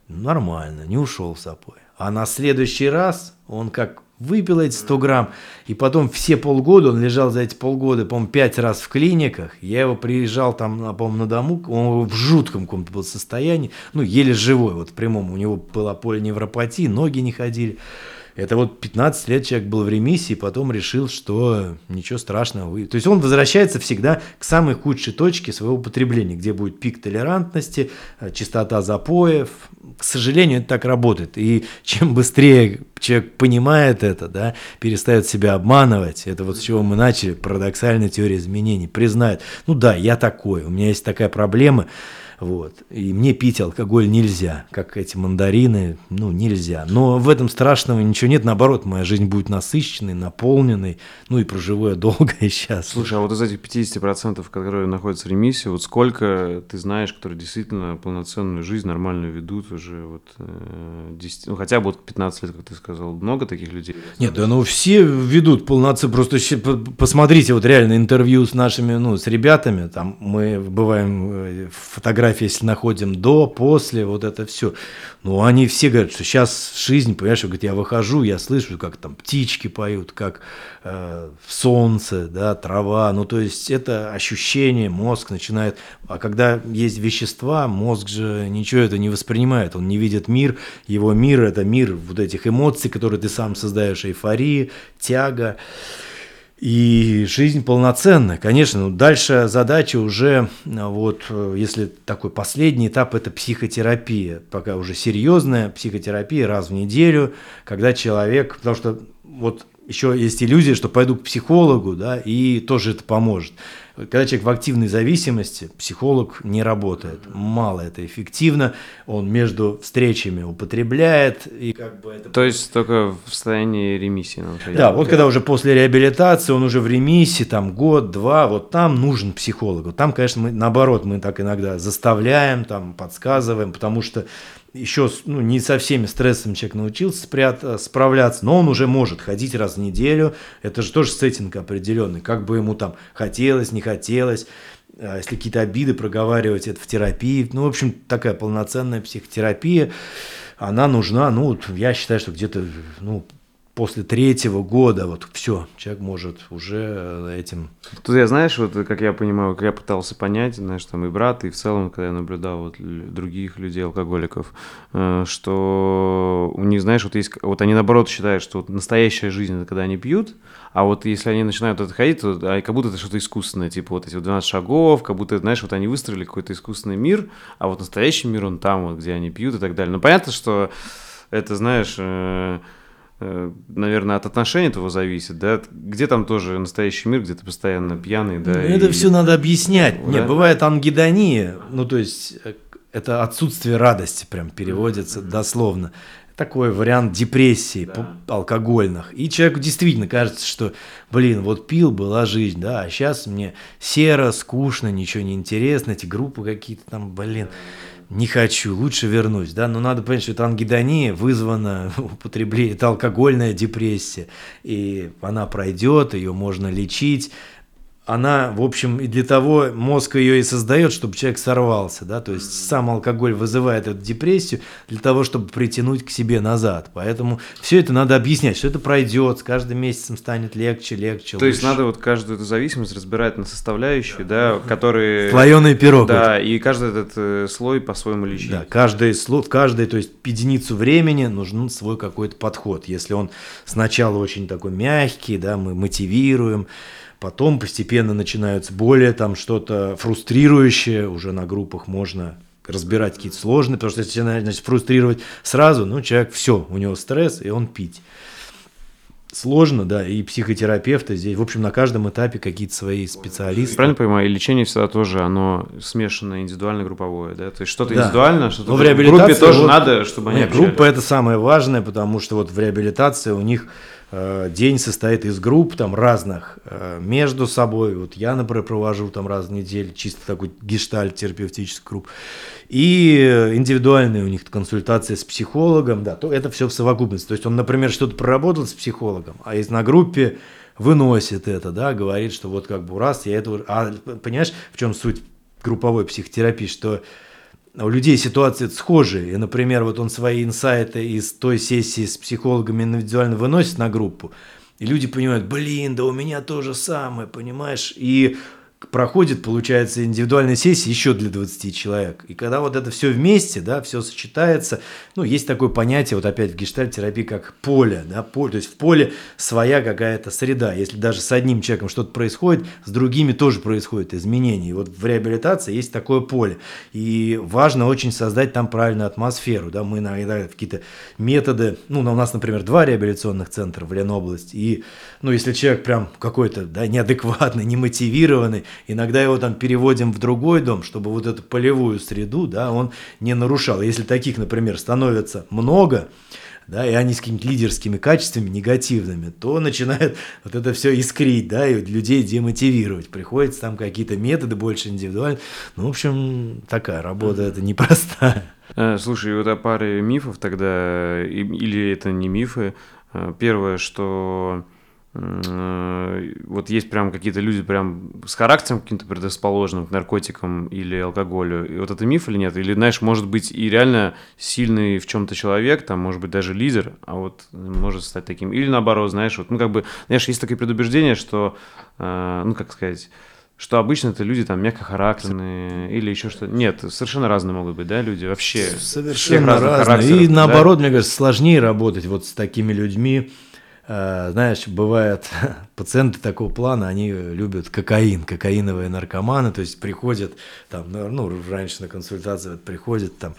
Нормально, не ушел в запой. А на следующий раз он как выпил эти 100 грамм, и потом все полгода, он лежал за эти полгода, по-моему, пять раз в клиниках, я его приезжал там, по-моему, на дому, он в жутком каком-то был состоянии, ну, еле живой, вот в прямом, у него была полиневропатия, ноги не ходили, это вот 15 лет человек был в ремиссии, потом решил, что ничего страшного. То есть он возвращается всегда к самой худшей точке своего потребления, где будет пик толерантности, э, частота запоев. К сожалению, это так работает. И чем быстрее человек понимает это, да, перестает себя обманывать, это вот с чего мы начали, парадоксальная теория изменений, признает, ну да, я такой, у меня есть такая проблема, Вот. И мне пить алкоголь нельзя, как эти мандарины, ну, нельзя. Но в этом страшного ничего нет, наоборот, моя жизнь будет насыщенной, наполненной, ну и проживу я долго и счастливо.
Слушай, а вот из этих 50%, которые находятся в ремиссии, вот сколько ты знаешь, которые действительно полноценную жизнь нормальную ведут уже вот э, 10, ну хотя бы вот 15 лет, как ты сказал, много таких людей?
Нет, да ну все ведут полноценно, просто посмотрите вот реально интервью с нашими, ну, с ребятами, там мы бываем э, фотографии, если находим до, после, вот это все. Ну, они все говорят, что сейчас жизнь, понимаешь, говорят, я выхожу, я слышу, как там птички поют, как э, солнце, да, трава, ну, то есть это ощущение, мозг начинает, а когда есть вещества, мозг же ничего это не воспринимает, он не видит мир, его мир – это мир вот этих эмоций, которые ты сам создаешь, эйфории, тяга, и жизнь полноценная, конечно. Но дальше задача уже, вот, если такой последний этап, это психотерапия. Пока уже серьезная психотерапия раз в неделю, когда человек, потому что вот еще есть иллюзия, что пойду к психологу, да, и тоже это поможет. Когда человек в активной зависимости, психолог не работает. Мало это эффективно. Он между встречами употребляет. И как бы это...
То есть только в состоянии ремиссии.
Например. Да, вот когда уже после реабилитации, он уже в ремиссии, там год, два, вот там нужен психолог. Вот там, конечно, мы наоборот, мы так иногда заставляем, там подсказываем, потому что еще ну, не со всеми стрессами человек научился спрят, э, справляться, но он уже может ходить раз в неделю. Это же тоже сеттинг определенный. Как бы ему там хотелось, не хотелось. А если какие-то обиды проговаривать, это в терапии. Ну, в общем, такая полноценная психотерапия. Она нужна, ну, я считаю, что где-то ну, после третьего года вот все, человек может уже э, этим...
Тут я, знаешь, вот как я понимаю, как я пытался понять, знаешь, там и брат, и в целом, когда я наблюдал вот других людей, алкоголиков, э, что у них, знаешь, вот есть, вот они наоборот считают, что вот настоящая жизнь, это когда они пьют, а вот если они начинают это ходить, то как будто это что-то искусственное, типа вот эти вот 12 шагов, как будто, знаешь, вот они выстроили какой-то искусственный мир, а вот настоящий мир, он там вот, где они пьют и так далее. Ну, понятно, что это, знаешь, э, Э, наверное, от отношений этого зависит, да? Где там тоже настоящий мир, где ты постоянно пьяный, да?
Ну, это и... все надо объяснять. Да? Нет, бывает ангидония, ну, то есть э, это отсутствие радости прям переводится mm-hmm. дословно. Такой вариант депрессии да. алкогольных. И человеку действительно кажется, что, блин, вот пил, была жизнь, да, а сейчас мне серо, скучно, ничего не интересно, эти группы какие-то там, блин не хочу, лучше вернусь, да, но надо понять, что это ангидония вызвана употреблением, это алкогольная депрессия, и она пройдет, ее можно лечить, она, в общем, и для того мозг ее и создает, чтобы человек сорвался, да, то есть сам алкоголь вызывает эту депрессию для того, чтобы притянуть к себе назад. Поэтому все это надо объяснять, что это пройдет, с каждым месяцем станет легче, легче.
То лучше. есть надо вот каждую эту зависимость разбирать на составляющие, да, которые...
Слоеный пирог.
Да, и каждый этот э, слой по-своему лечить. Да,
каждый слой, в каждой, то есть единицу времени нужен свой какой-то подход. Если он сначала очень такой мягкий, да, мы мотивируем, Потом постепенно начинаются более там что-то фрустрирующее, уже на группах можно разбирать какие-то сложные, потому что если начинать фрустрировать сразу, ну, человек все, у него стресс, и он пить. Сложно, да, и психотерапевты здесь, в общем, на каждом этапе какие-то свои специалисты.
Правильно понимаю, и лечение всегда тоже, оно смешанное, индивидуально, групповое, да? То есть что-то да. индивидуально, что-то
в, в группе тоже вот, надо, чтобы они Нет, группа это самое важное, потому что вот в реабилитации у них день состоит из групп там разных э, между собой. Вот я, например, провожу там раз в неделю чисто такой гештальт терапевтический групп. И индивидуальные у них консультации с психологом, да, то это все в совокупности. То есть он, например, что-то проработал с психологом, а есть на группе выносит это, да, говорит, что вот как бы раз я это... А понимаешь, в чем суть групповой психотерапии, что у людей ситуации схожие. И, например, вот он свои инсайты из той сессии с психологами индивидуально выносит на группу, и люди понимают, блин, да у меня то же самое, понимаешь? И проходит, получается, индивидуальная сессия еще для 20 человек. И когда вот это все вместе, да, все сочетается, ну, есть такое понятие, вот опять в гештальт-терапии, как поле, да, поле, то есть в поле своя какая-то среда. Если даже с одним человеком что-то происходит, с другими тоже происходят изменения. И вот в реабилитации есть такое поле. И важно очень создать там правильную атмосферу, да, мы иногда какие-то методы, ну, у нас, например, два реабилитационных центра в Ленобласти, и, ну, если человек прям какой-то, да, неадекватный, немотивированный, Иногда его там переводим в другой дом, чтобы вот эту полевую среду, да, он не нарушал. Если таких, например, становится много, да, и они с какими-то лидерскими качествами негативными, то начинает вот это все искрить, да, и людей демотивировать. Приходится там какие-то методы больше индивидуальные. Ну, в общем, такая работа, это непростая.
Э, слушай, вот о паре мифов тогда, или это не мифы. Э, первое, что вот есть прям какие-то люди прям с характером каким-то предрасположенным к наркотикам или алкоголю. И вот это миф или нет? Или, знаешь, может быть и реально сильный в чем-то человек, там, может быть, даже лидер, а вот может стать таким. Или наоборот, знаешь, вот, ну, как бы, знаешь, есть такое предубеждение, что, э, ну, как сказать, что обычно это люди там мягкохарактерные или еще что-то. Нет, совершенно разные могут быть, да, люди вообще.
Совершенно разные. И наоборот, да? мне кажется, сложнее работать вот с такими людьми, Э, знаешь, бывает, пациенты такого плана, они любят кокаин, кокаиновые наркоманы, то есть приходят, там, ну, ну раньше на консультацию вот, приходят, там,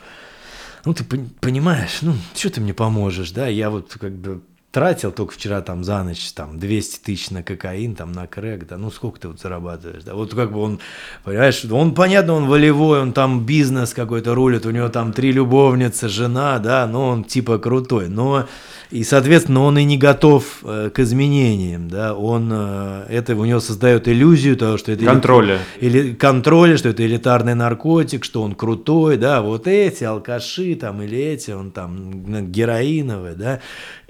ну, ты понимаешь, ну, что ты мне поможешь, да, я вот как бы тратил только вчера там за ночь там 200 тысяч на кокаин, там на крэк, да, ну сколько ты вот зарабатываешь, да, вот как бы он, понимаешь, он, понятно, он волевой, он там бизнес какой-то рулит, у него там три любовницы, жена, да, но он типа крутой, но и, соответственно, он и не готов э, к изменениям, да, он, э, это у него создает иллюзию того, что это...
Контроля.
Или контроля, что это элитарный наркотик, что он крутой, да, вот эти алкаши там или эти, он там героиновый, да,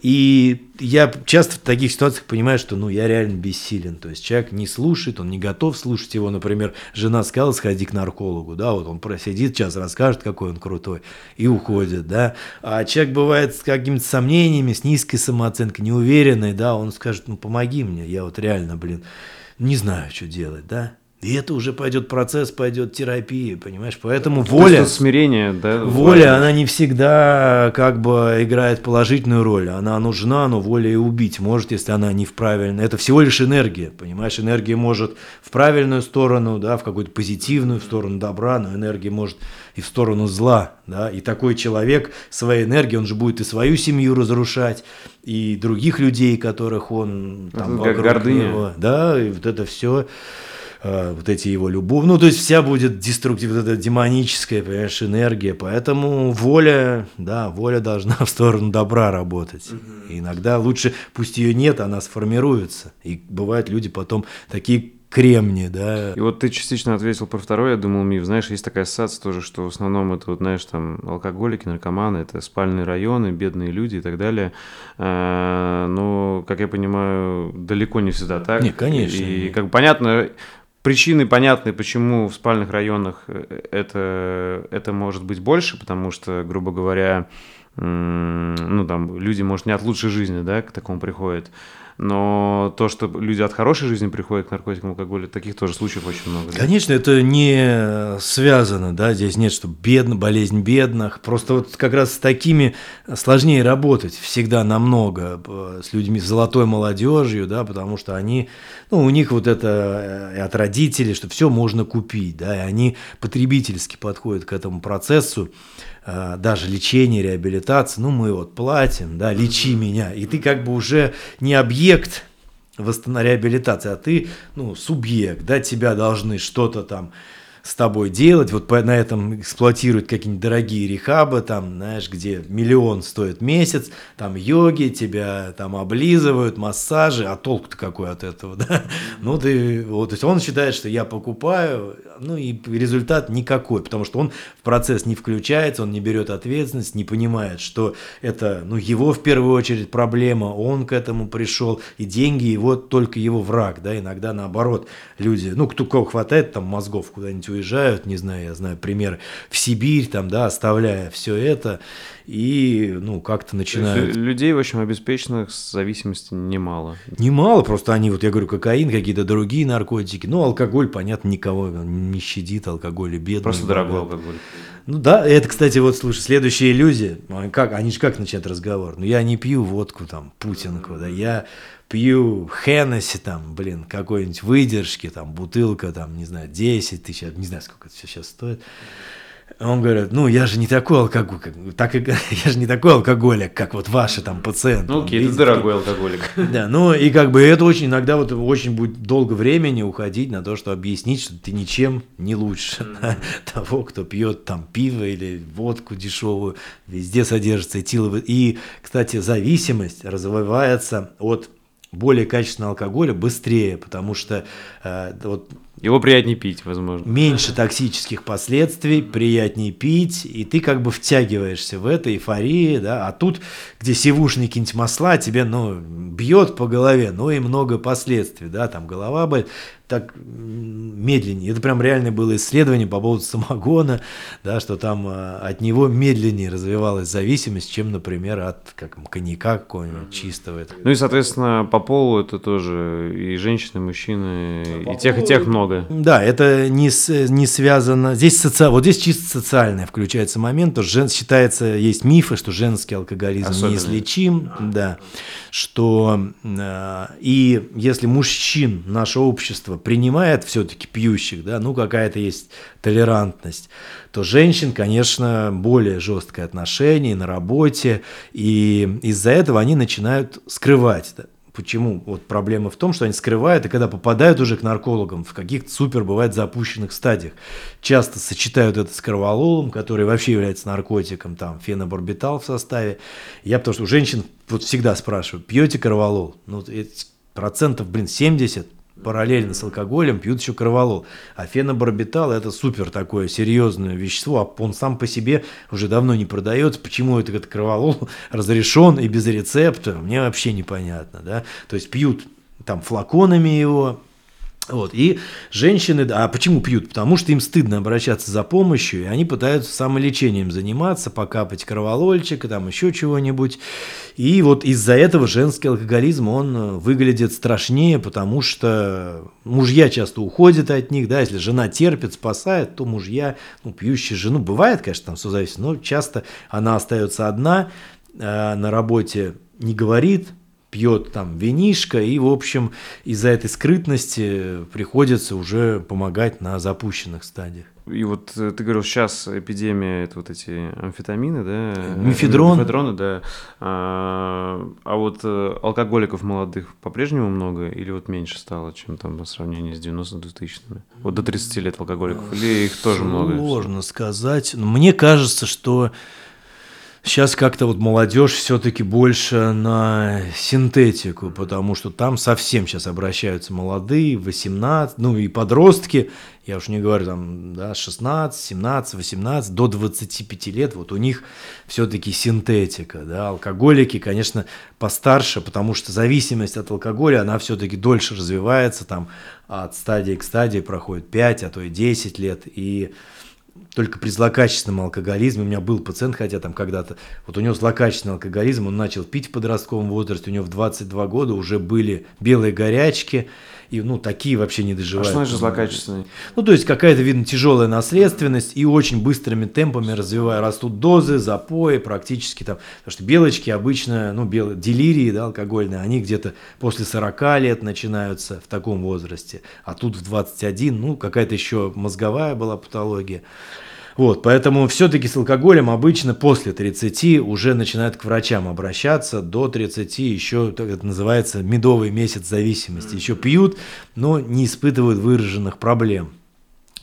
и я часто в таких ситуациях понимаю, что ну, я реально бессилен. То есть человек не слушает, он не готов слушать его. Например, жена сказала, сходи к наркологу. Да, вот он просидит сейчас, расскажет, какой он крутой, и уходит. Да. А человек бывает с какими-то сомнениями, с низкой самооценкой, неуверенный, да, он скажет, ну помоги мне, я вот реально, блин, не знаю, что делать, да. И это уже пойдет процесс, пойдет терапия, понимаешь? Поэтому воля...
смирение, да?
Воля, она не всегда как бы играет положительную роль. Она нужна, но воля и убить может, если она не в правильной. Это всего лишь энергия, понимаешь? Энергия может в правильную сторону, да, в какую-то позитивную, в сторону добра, но энергия может и в сторону зла, да. И такой человек своей энергией, он же будет и свою семью разрушать, и других людей, которых он
там, как гордыня. Него,
да, и вот это все э, вот эти его любовь. Ну, то есть вся будет деструктивная, вот эта демоническая, понимаешь, энергия. Поэтому воля, да, воля должна в сторону добра работать. Угу. И иногда лучше, пусть ее нет, она сформируется. И бывают люди потом такие кремни, да.
И вот ты частично ответил про второй, я думал, миф. Знаешь, есть такая ассоциация тоже, что в основном это, вот, знаешь, там, алкоголики, наркоманы, это спальные районы, бедные люди и так далее. А, но, как я понимаю, далеко не всегда так.
Не, конечно.
И, как бы понятно, Причины понятны, почему в спальных районах э, это, это может быть больше, потому что, грубо говоря, ну, там, люди, может, не от лучшей жизни, да, к такому приходят. Но то, что люди от хорошей жизни приходят к наркотикам, алкоголю, таких тоже случаев очень много.
Конечно, это не связано, да, здесь нет, что бедно, болезнь бедных. Просто вот как раз с такими сложнее работать всегда намного э, с людьми, с золотой молодежью, да, потому что они, ну, у них вот это э, от родителей, что все можно купить, да, и они потребительски подходят к этому процессу. А, даже лечение, реабилитация, ну мы вот платим, да, лечи меня, и ты как бы уже не объект восстановления реабилитации, а ты, ну, субъект, да, тебя должны что-то там с тобой делать, вот на этом эксплуатируют какие-нибудь дорогие рехабы, там, знаешь, где миллион стоит месяц, там йоги, тебя там облизывают, массажи, а толк-то какой от этого, да? Ну, ты, вот, то есть он считает, что я покупаю, ну, и результат никакой, потому что он в процесс не включается, он не берет ответственность, не понимает, что это, ну, его в первую очередь проблема, он к этому пришел, и деньги его, только его враг, да, иногда наоборот, люди, ну, кто кого хватает там мозгов куда-нибудь уезжают, не знаю, я знаю пример, в Сибирь, там, да, оставляя все это, и, ну, как-то начинают...
людей, в общем, обеспеченных с зависимости немало.
Немало, просто они, вот я говорю, кокаин, какие-то другие наркотики, ну, алкоголь, понятно, никого не щадит, алкоголь и бедный.
Просто дорогой алкоголь.
Ну да, это, кстати, вот, слушай, следующая иллюзия, как, они же как начинают разговор? Ну, я не пью водку, там, путинку, да, я пью Хеннесси, там, блин, какой-нибудь выдержки, там, бутылка, там, не знаю, 10 тысяч, не знаю, сколько это все сейчас стоит. Он говорит, ну я же не такой алкоголик, как, так я же не такой алкоголик, как вот ваши там пациенты.
Ну окей, ты дорогой алкоголик.
Да, ну и как бы это очень иногда вот очень будет долго времени уходить на то, что объяснить, что ты ничем не лучше mm-hmm. того, кто пьет там пиво или водку дешевую, везде содержится этиловый. И, кстати, зависимость развивается от более качественного алкоголя быстрее, потому что э, вот
его приятнее пить, возможно.
Меньше токсических последствий, приятнее пить, и ты как бы втягиваешься в это, эйфории, да, а тут, где сивушные какие-нибудь масла, тебе, ну, бьет по голове, ну и много последствий, да, там голова болит, так медленнее. Это прям реально было исследование по поводу самогона, да, что там а, от него медленнее развивалась зависимость, чем, например, от как, коньяка какого-нибудь чистого.
Ну и, соответственно, по полу это тоже и женщины, и мужчины, по и тех, и тех много.
Да, это не, не связано. Здесь соци... вот здесь чисто социальное включается момент, то жен... считается, есть мифы, что женский алкоголизм Особенно. неизлечим, да, что э, и если мужчин наше общество принимает все-таки пьющих, да, ну какая-то есть толерантность, то женщин, конечно, более жесткое отношение на работе, и из-за этого они начинают скрывать. Да. Почему? Вот проблема в том, что они скрывают, и когда попадают уже к наркологам в каких-то супер, бывает, запущенных стадиях, часто сочетают это с кровололом, который вообще является наркотиком, там, фенобарбитал в составе. Я потому что у женщин вот всегда спрашиваю, пьете кроволол? Ну, процентов, блин, 70 параллельно с алкоголем пьют еще кроволол. А фенобарбитал это супер такое серьезное вещество, а он сам по себе уже давно не продается. Почему этот кроволол разрешен и без рецепта, мне вообще непонятно. Да? То есть пьют там флаконами его, вот. И женщины, а почему пьют? Потому что им стыдно обращаться за помощью, и они пытаются самолечением заниматься, покапать кроволольчик, и там еще чего-нибудь. И вот из-за этого женский алкоголизм, он э, выглядит страшнее, потому что мужья часто уходят от них, да, если жена терпит, спасает, то мужья, ну, пьющие жену, бывает, конечно, там все зависит, но часто она остается одна, э, на работе не говорит, пьет там винишко, и, в общем, из-за этой скрытности приходится уже помогать на запущенных стадиях.
И вот э, ты говорил, сейчас эпидемия, это вот эти амфетамины, да?
Мифедрон.
Мифедроны, да. А, а вот э, алкоголиков молодых по-прежнему много или вот меньше стало, чем там по сравнению с 90-2000-ми? Вот до 30 лет алкоголиков или их тоже много?
Сложно сказать. Но мне кажется, что Сейчас как-то вот молодежь все-таки больше на синтетику, потому что там совсем сейчас обращаются молодые, 18, ну и подростки, я уж не говорю там, да, 16, 17, 18, до 25 лет, вот у них все-таки синтетика, да, алкоголики, конечно, постарше, потому что зависимость от алкоголя, она все-таки дольше развивается, там от стадии к стадии проходит 5, а то и 10 лет, и только при злокачественном алкоголизме, у меня был пациент, хотя там когда-то, вот у него злокачественный алкоголизм, он начал пить в подростковом возрасте, у него в 22 года уже были белые горячки, и ну такие вообще не доживают. А
что значит злокачественный?
Ну то есть какая-то, видно, тяжелая наследственность и очень быстрыми темпами развивая, растут дозы, запои, практически там, потому что белочки обычно, ну белые, делирии, да, алкогольные, они где-то после 40 лет начинаются в таком возрасте, а тут в 21, ну какая-то еще мозговая была патология. Вот, поэтому все-таки с алкоголем обычно после 30 уже начинают к врачам обращаться, до 30 еще, это называется, медовый месяц зависимости. Еще пьют, но не испытывают выраженных проблем.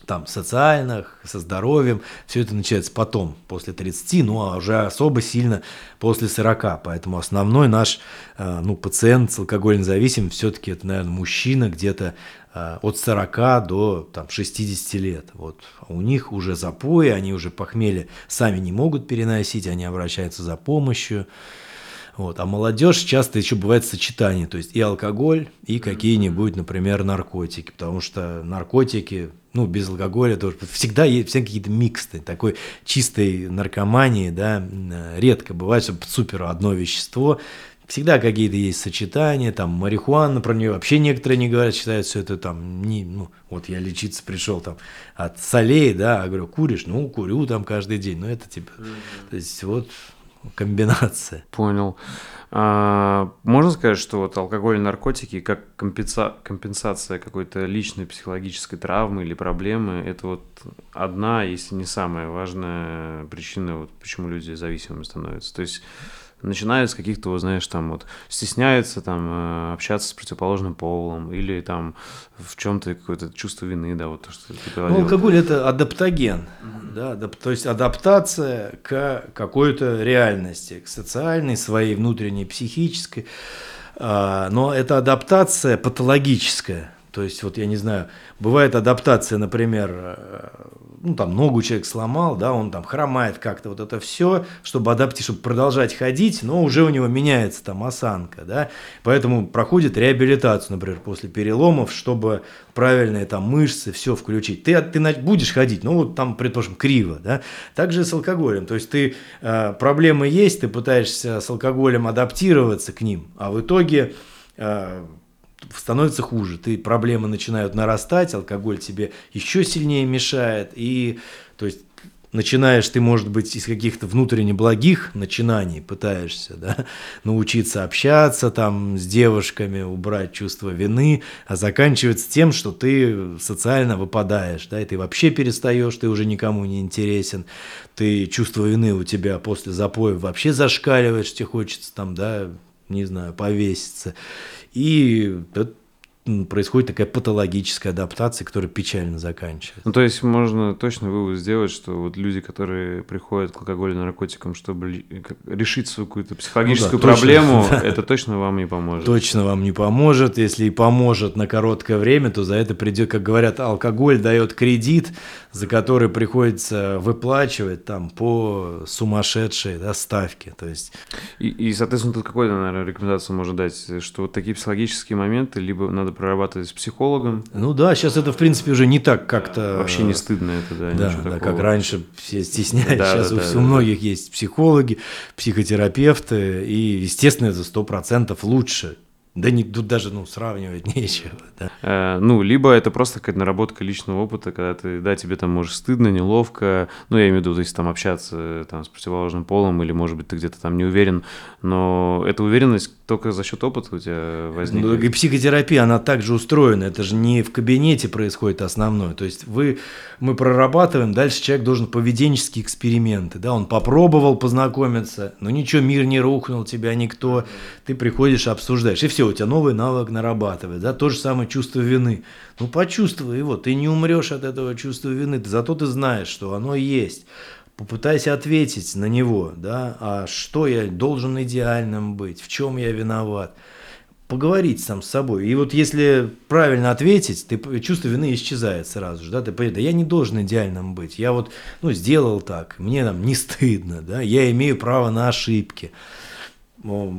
Там, социальных, со здоровьем, все это начинается потом, после 30, ну, а уже особо сильно после 40, поэтому основной наш, э, ну, пациент с алкогольной зависимостью все-таки это, наверное, мужчина где-то от 40 до там, 60 лет, вот, у них уже запои, они уже похмелье сами не могут переносить, они обращаются за помощью, вот. А молодежь часто еще бывает сочетание, то есть и алкоголь, и какие-нибудь, например, наркотики, потому что наркотики ну, без алкоголя тоже. Всегда есть все какие-то миксты, такой чистой наркомании, да, редко бывает, что супер одно вещество, всегда какие-то есть сочетания, там, марихуана, про нее вообще некоторые не говорят, считают, что это там, не, ну, вот я лечиться пришел там от солей, да, а говорю, куришь? Ну, курю там каждый день, ну, это типа, mm-hmm. то есть вот комбинация.
Понял. А, можно сказать, что вот алкоголь и наркотики как компенса... компенсация какой-то личной психологической травмы или проблемы, это вот одна, если не самая важная причина, вот почему люди зависимыми становятся. То есть начинают с каких-то, вот, знаешь, там вот стесняются там э, общаться с противоположным полом или там в чем-то какое-то чувство вины, да, вот то, что
ты говорил. Ну, алкоголь это адаптоген, mm-hmm. да, адап, то есть адаптация к какой-то реальности, к социальной, своей внутренней, психической, а, но это адаптация патологическая, то есть вот я не знаю, бывает адаптация, например, э, ну, там, ногу человек сломал, да, он там хромает как-то, вот это все, чтобы адаптировать, чтобы продолжать ходить, но уже у него меняется там осанка, да, поэтому проходит реабилитацию, например, после переломов, чтобы правильные там мышцы, все включить. Ты, ты будешь ходить, ну, вот там, предположим, криво, да, также с алкоголем, то есть ты, э, проблемы есть, ты пытаешься с алкоголем адаптироваться к ним, а в итоге э, становится хуже. Ты проблемы начинают нарастать, алкоголь тебе еще сильнее мешает. И то есть начинаешь ты, может быть, из каких-то внутренне благих начинаний пытаешься да, научиться общаться там с девушками, убрать чувство вины, а заканчивается тем, что ты социально выпадаешь, да, и ты вообще перестаешь, ты уже никому не интересен, ты чувство вины у тебя после запоя вообще зашкаливает, что тебе хочется там, да, не знаю, повеситься. И происходит такая патологическая адаптация, которая печально заканчивается.
Ну, то есть можно точно вывод сделать, что вот люди, которые приходят к алкоголю и наркотикам, чтобы решить свою какую-то психологическую ну, да, проблему, точно, это точно вам не поможет.
Точно вам не поможет. Если и поможет на короткое время, то за это придет, как говорят, алкоголь дает кредит, за который приходится выплачивать там по сумасшедшей да, ставке. То есть...
И, и, соответственно, тут какую, наверное, рекомендацию можно дать, что вот такие психологические моменты либо надо прорабатывать с психологом.
Ну да, сейчас это, в принципе, уже не так как-то...
Вообще не стыдно это, да,
Да, да как раньше все стеснялись. Да, сейчас да, у, да, у многих да. есть психологи, психотерапевты, и, естественно, это сто процентов лучше, да не, тут даже ну, сравнивать нечего. Да.
Э, ну, либо это просто какая-то наработка личного опыта, когда ты, да, тебе там может стыдно, неловко, ну, я имею в виду, если там общаться там, с противоположным полом, или, может быть, ты где-то там не уверен, но эта уверенность только за счет опыта у тебя возникла. Ну,
и психотерапия, она также устроена, это же не в кабинете происходит основное, то есть вы, мы прорабатываем, дальше человек должен поведенческие эксперименты, да, он попробовал познакомиться, но ничего, мир не рухнул, тебя никто, ты приходишь, обсуждаешь, и все, у тебя новый навык нарабатывает, да, то же самое чувство вины. Ну, почувствуй его, ты не умрешь от этого чувства вины, зато ты знаешь, что оно есть. Попытайся ответить на него, да, а что я должен идеальным быть, в чем я виноват. Поговорить сам с собой. И вот если правильно ответить, ты, чувство вины исчезает сразу же, да, ты понимаешь, да я не должен идеальным быть, я вот, ну, сделал так, мне там не стыдно, да, я имею право на ошибки.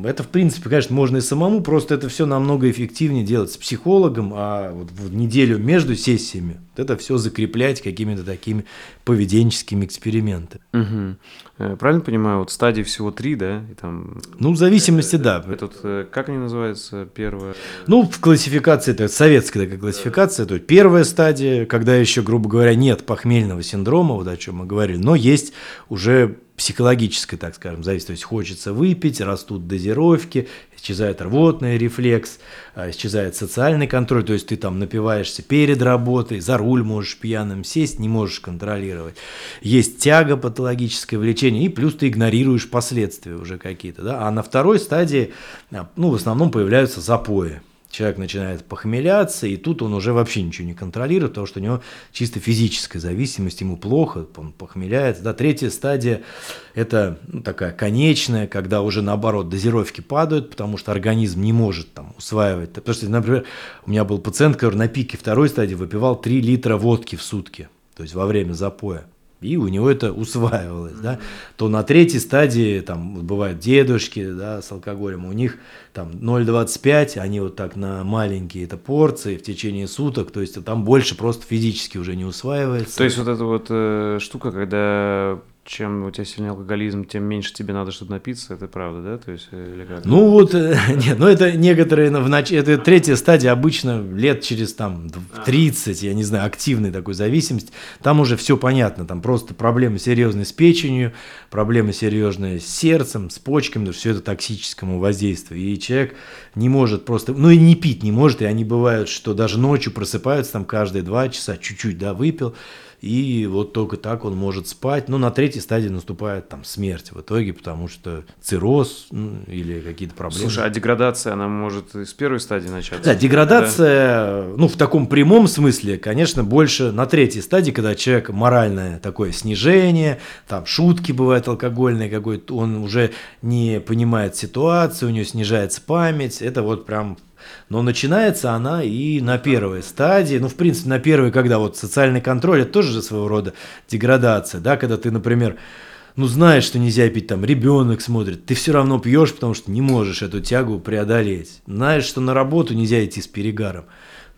Это, в принципе, конечно, можно и самому, просто это все намного эффективнее делать с психологом, а вот в неделю между сессиями вот это все закреплять какими-то такими поведенческими экспериментами.
Угу. Правильно понимаю, вот стадии всего три, да? И там...
Ну, в зависимости, да.
Этот, э, как они называются, первая?
Ну, в классификации, это советская такая классификация, то есть первая стадия, когда еще, грубо говоря, нет похмельного синдрома, вот о чем мы говорили, но есть уже психологической, так скажем, зависит. То есть хочется выпить, растут дозировки, исчезает рвотный рефлекс, а, исчезает социальный контроль, то есть ты там напиваешься перед работой, за руль можешь пьяным сесть, не можешь контролировать. Есть тяга, патологическое влечение, и плюс ты игнорируешь последствия уже какие-то. Да? А на второй стадии, а, ну, в основном появляются запои человек начинает похмеляться, и тут он уже вообще ничего не контролирует, потому что у него чисто физическая зависимость, ему плохо, он похмеляется. Да, третья стадия – это ну, такая конечная, когда уже наоборот дозировки падают, потому что организм не может там усваивать. Потому что, например, у меня был пациент, который на пике второй стадии выпивал 3 литра водки в сутки, то есть во время запоя и у него это усваивалось, mm-hmm. да, то на третьей стадии, там, бывают дедушки, да, с алкоголем, у них там 0,25, они вот так на маленькие это порции в течение суток, то есть там больше просто физически уже не усваивается.
То есть вот эта вот э, штука, когда чем у тебя сильный алкоголизм, тем меньше тебе надо, чтобы напиться, это правда, да? То есть, э, или как?
Ну вот, э, нет, ну это некоторые, в нач... это третья стадия, обычно лет через там 30, я не знаю, активной такой зависимости, там уже все понятно, там просто проблемы серьезные с печенью, проблемы серьезные с сердцем, с почками, все это токсическому воздействию, и человек не может просто, ну и не пить не может, и они бывают, что даже ночью просыпаются там каждые два часа, чуть-чуть, да, выпил, и вот только так он может спать. Ну, на третьей стадии наступает там смерть в итоге, потому что цирроз ну, или какие-то проблемы.
Слушай, а деградация, она может с первой стадии начаться?
Да, деградация, да? ну, в таком прямом смысле, конечно, больше на третьей стадии, когда человек моральное такое снижение, там шутки бывают алкогольные какой-то, он уже не понимает ситуацию, у него снижается память, это вот прям но начинается она и на первой стадии. Ну, в принципе, на первой, когда вот социальный контроль, это тоже же своего рода деградация, да, когда ты, например, ну, знаешь, что нельзя пить, там, ребенок смотрит, ты все равно пьешь, потому что не можешь эту тягу преодолеть. Знаешь, что на работу нельзя идти с перегаром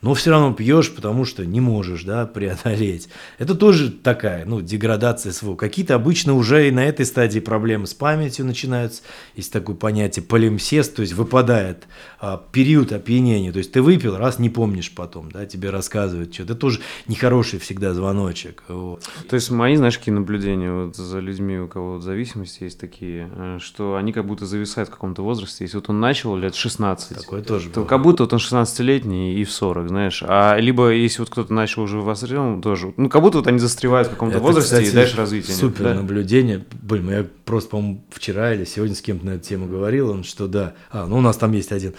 но все равно пьешь, потому что не можешь, да, преодолеть. Это тоже такая, ну, деградация своего. Какие-то обычно уже и на этой стадии проблемы с памятью начинаются. Есть такое понятие полимсест, то есть выпадает а, период опьянения. То есть ты выпил, раз не помнишь потом, да, тебе рассказывают что-то. Это тоже нехороший всегда звоночек. Вот.
То есть мои, знаешь, какие наблюдения вот за людьми, у кого зависимости есть такие, э, что они как будто зависают в каком-то возрасте. Если вот он начал лет 16,
Такое тоже
то бывает. как будто вот он 16-летний и в 40 знаешь. А либо если вот кто-то начал уже востребован, тоже, ну, как будто вот они застревают в каком-то
Это,
возрасте
кстати,
и дальше развитие.
Супер
да?
наблюдение. Блин, я просто, по-моему, вчера или сегодня с кем-то на эту тему говорил, он что да. А, ну у нас там есть один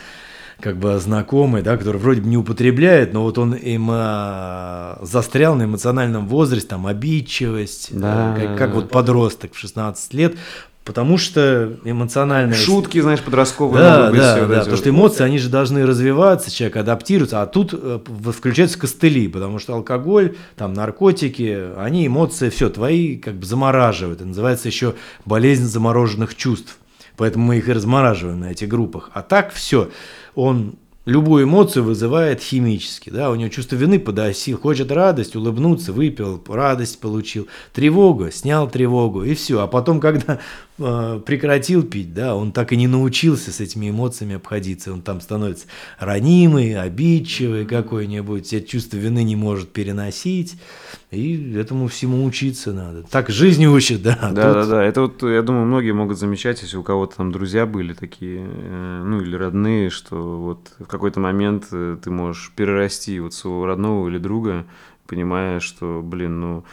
как бы знакомый, да, который вроде бы не употребляет, но вот он им а, застрял на эмоциональном возрасте, там обидчивость,
да,
как,
да,
как
да.
вот подросток в 16 лет, Потому что эмоциональная...
Шутки, знаешь, подростковые
да,
могут быть.
Да,
все
да,
эти
потому что эмоции, они же должны развиваться, человек адаптируется, а тут э, включаются костыли, потому что алкоголь, там, наркотики, они эмоции, все, твои как бы замораживают. Это называется еще болезнь замороженных чувств. Поэтому мы их и размораживаем на этих группах. А так все, он любую эмоцию вызывает химически, да, у него чувство вины подосил, хочет радость, улыбнуться, выпил, радость получил, тревогу, снял тревогу и все, а потом, когда прекратил пить, да, он так и не научился с этими эмоциями обходиться, он там становится ранимый, обидчивый какой-нибудь, это чувство вины не может переносить, и этому всему учиться надо. Так жизнь учит, да.
Да,
тут-
да, да. Это вот, я думаю, многие могут замечать, если у кого-то там друзья были такие, э, ну или родные, что вот в какой-то момент э, ты можешь перерасти вот своего родного или друга, понимая, что, блин, ну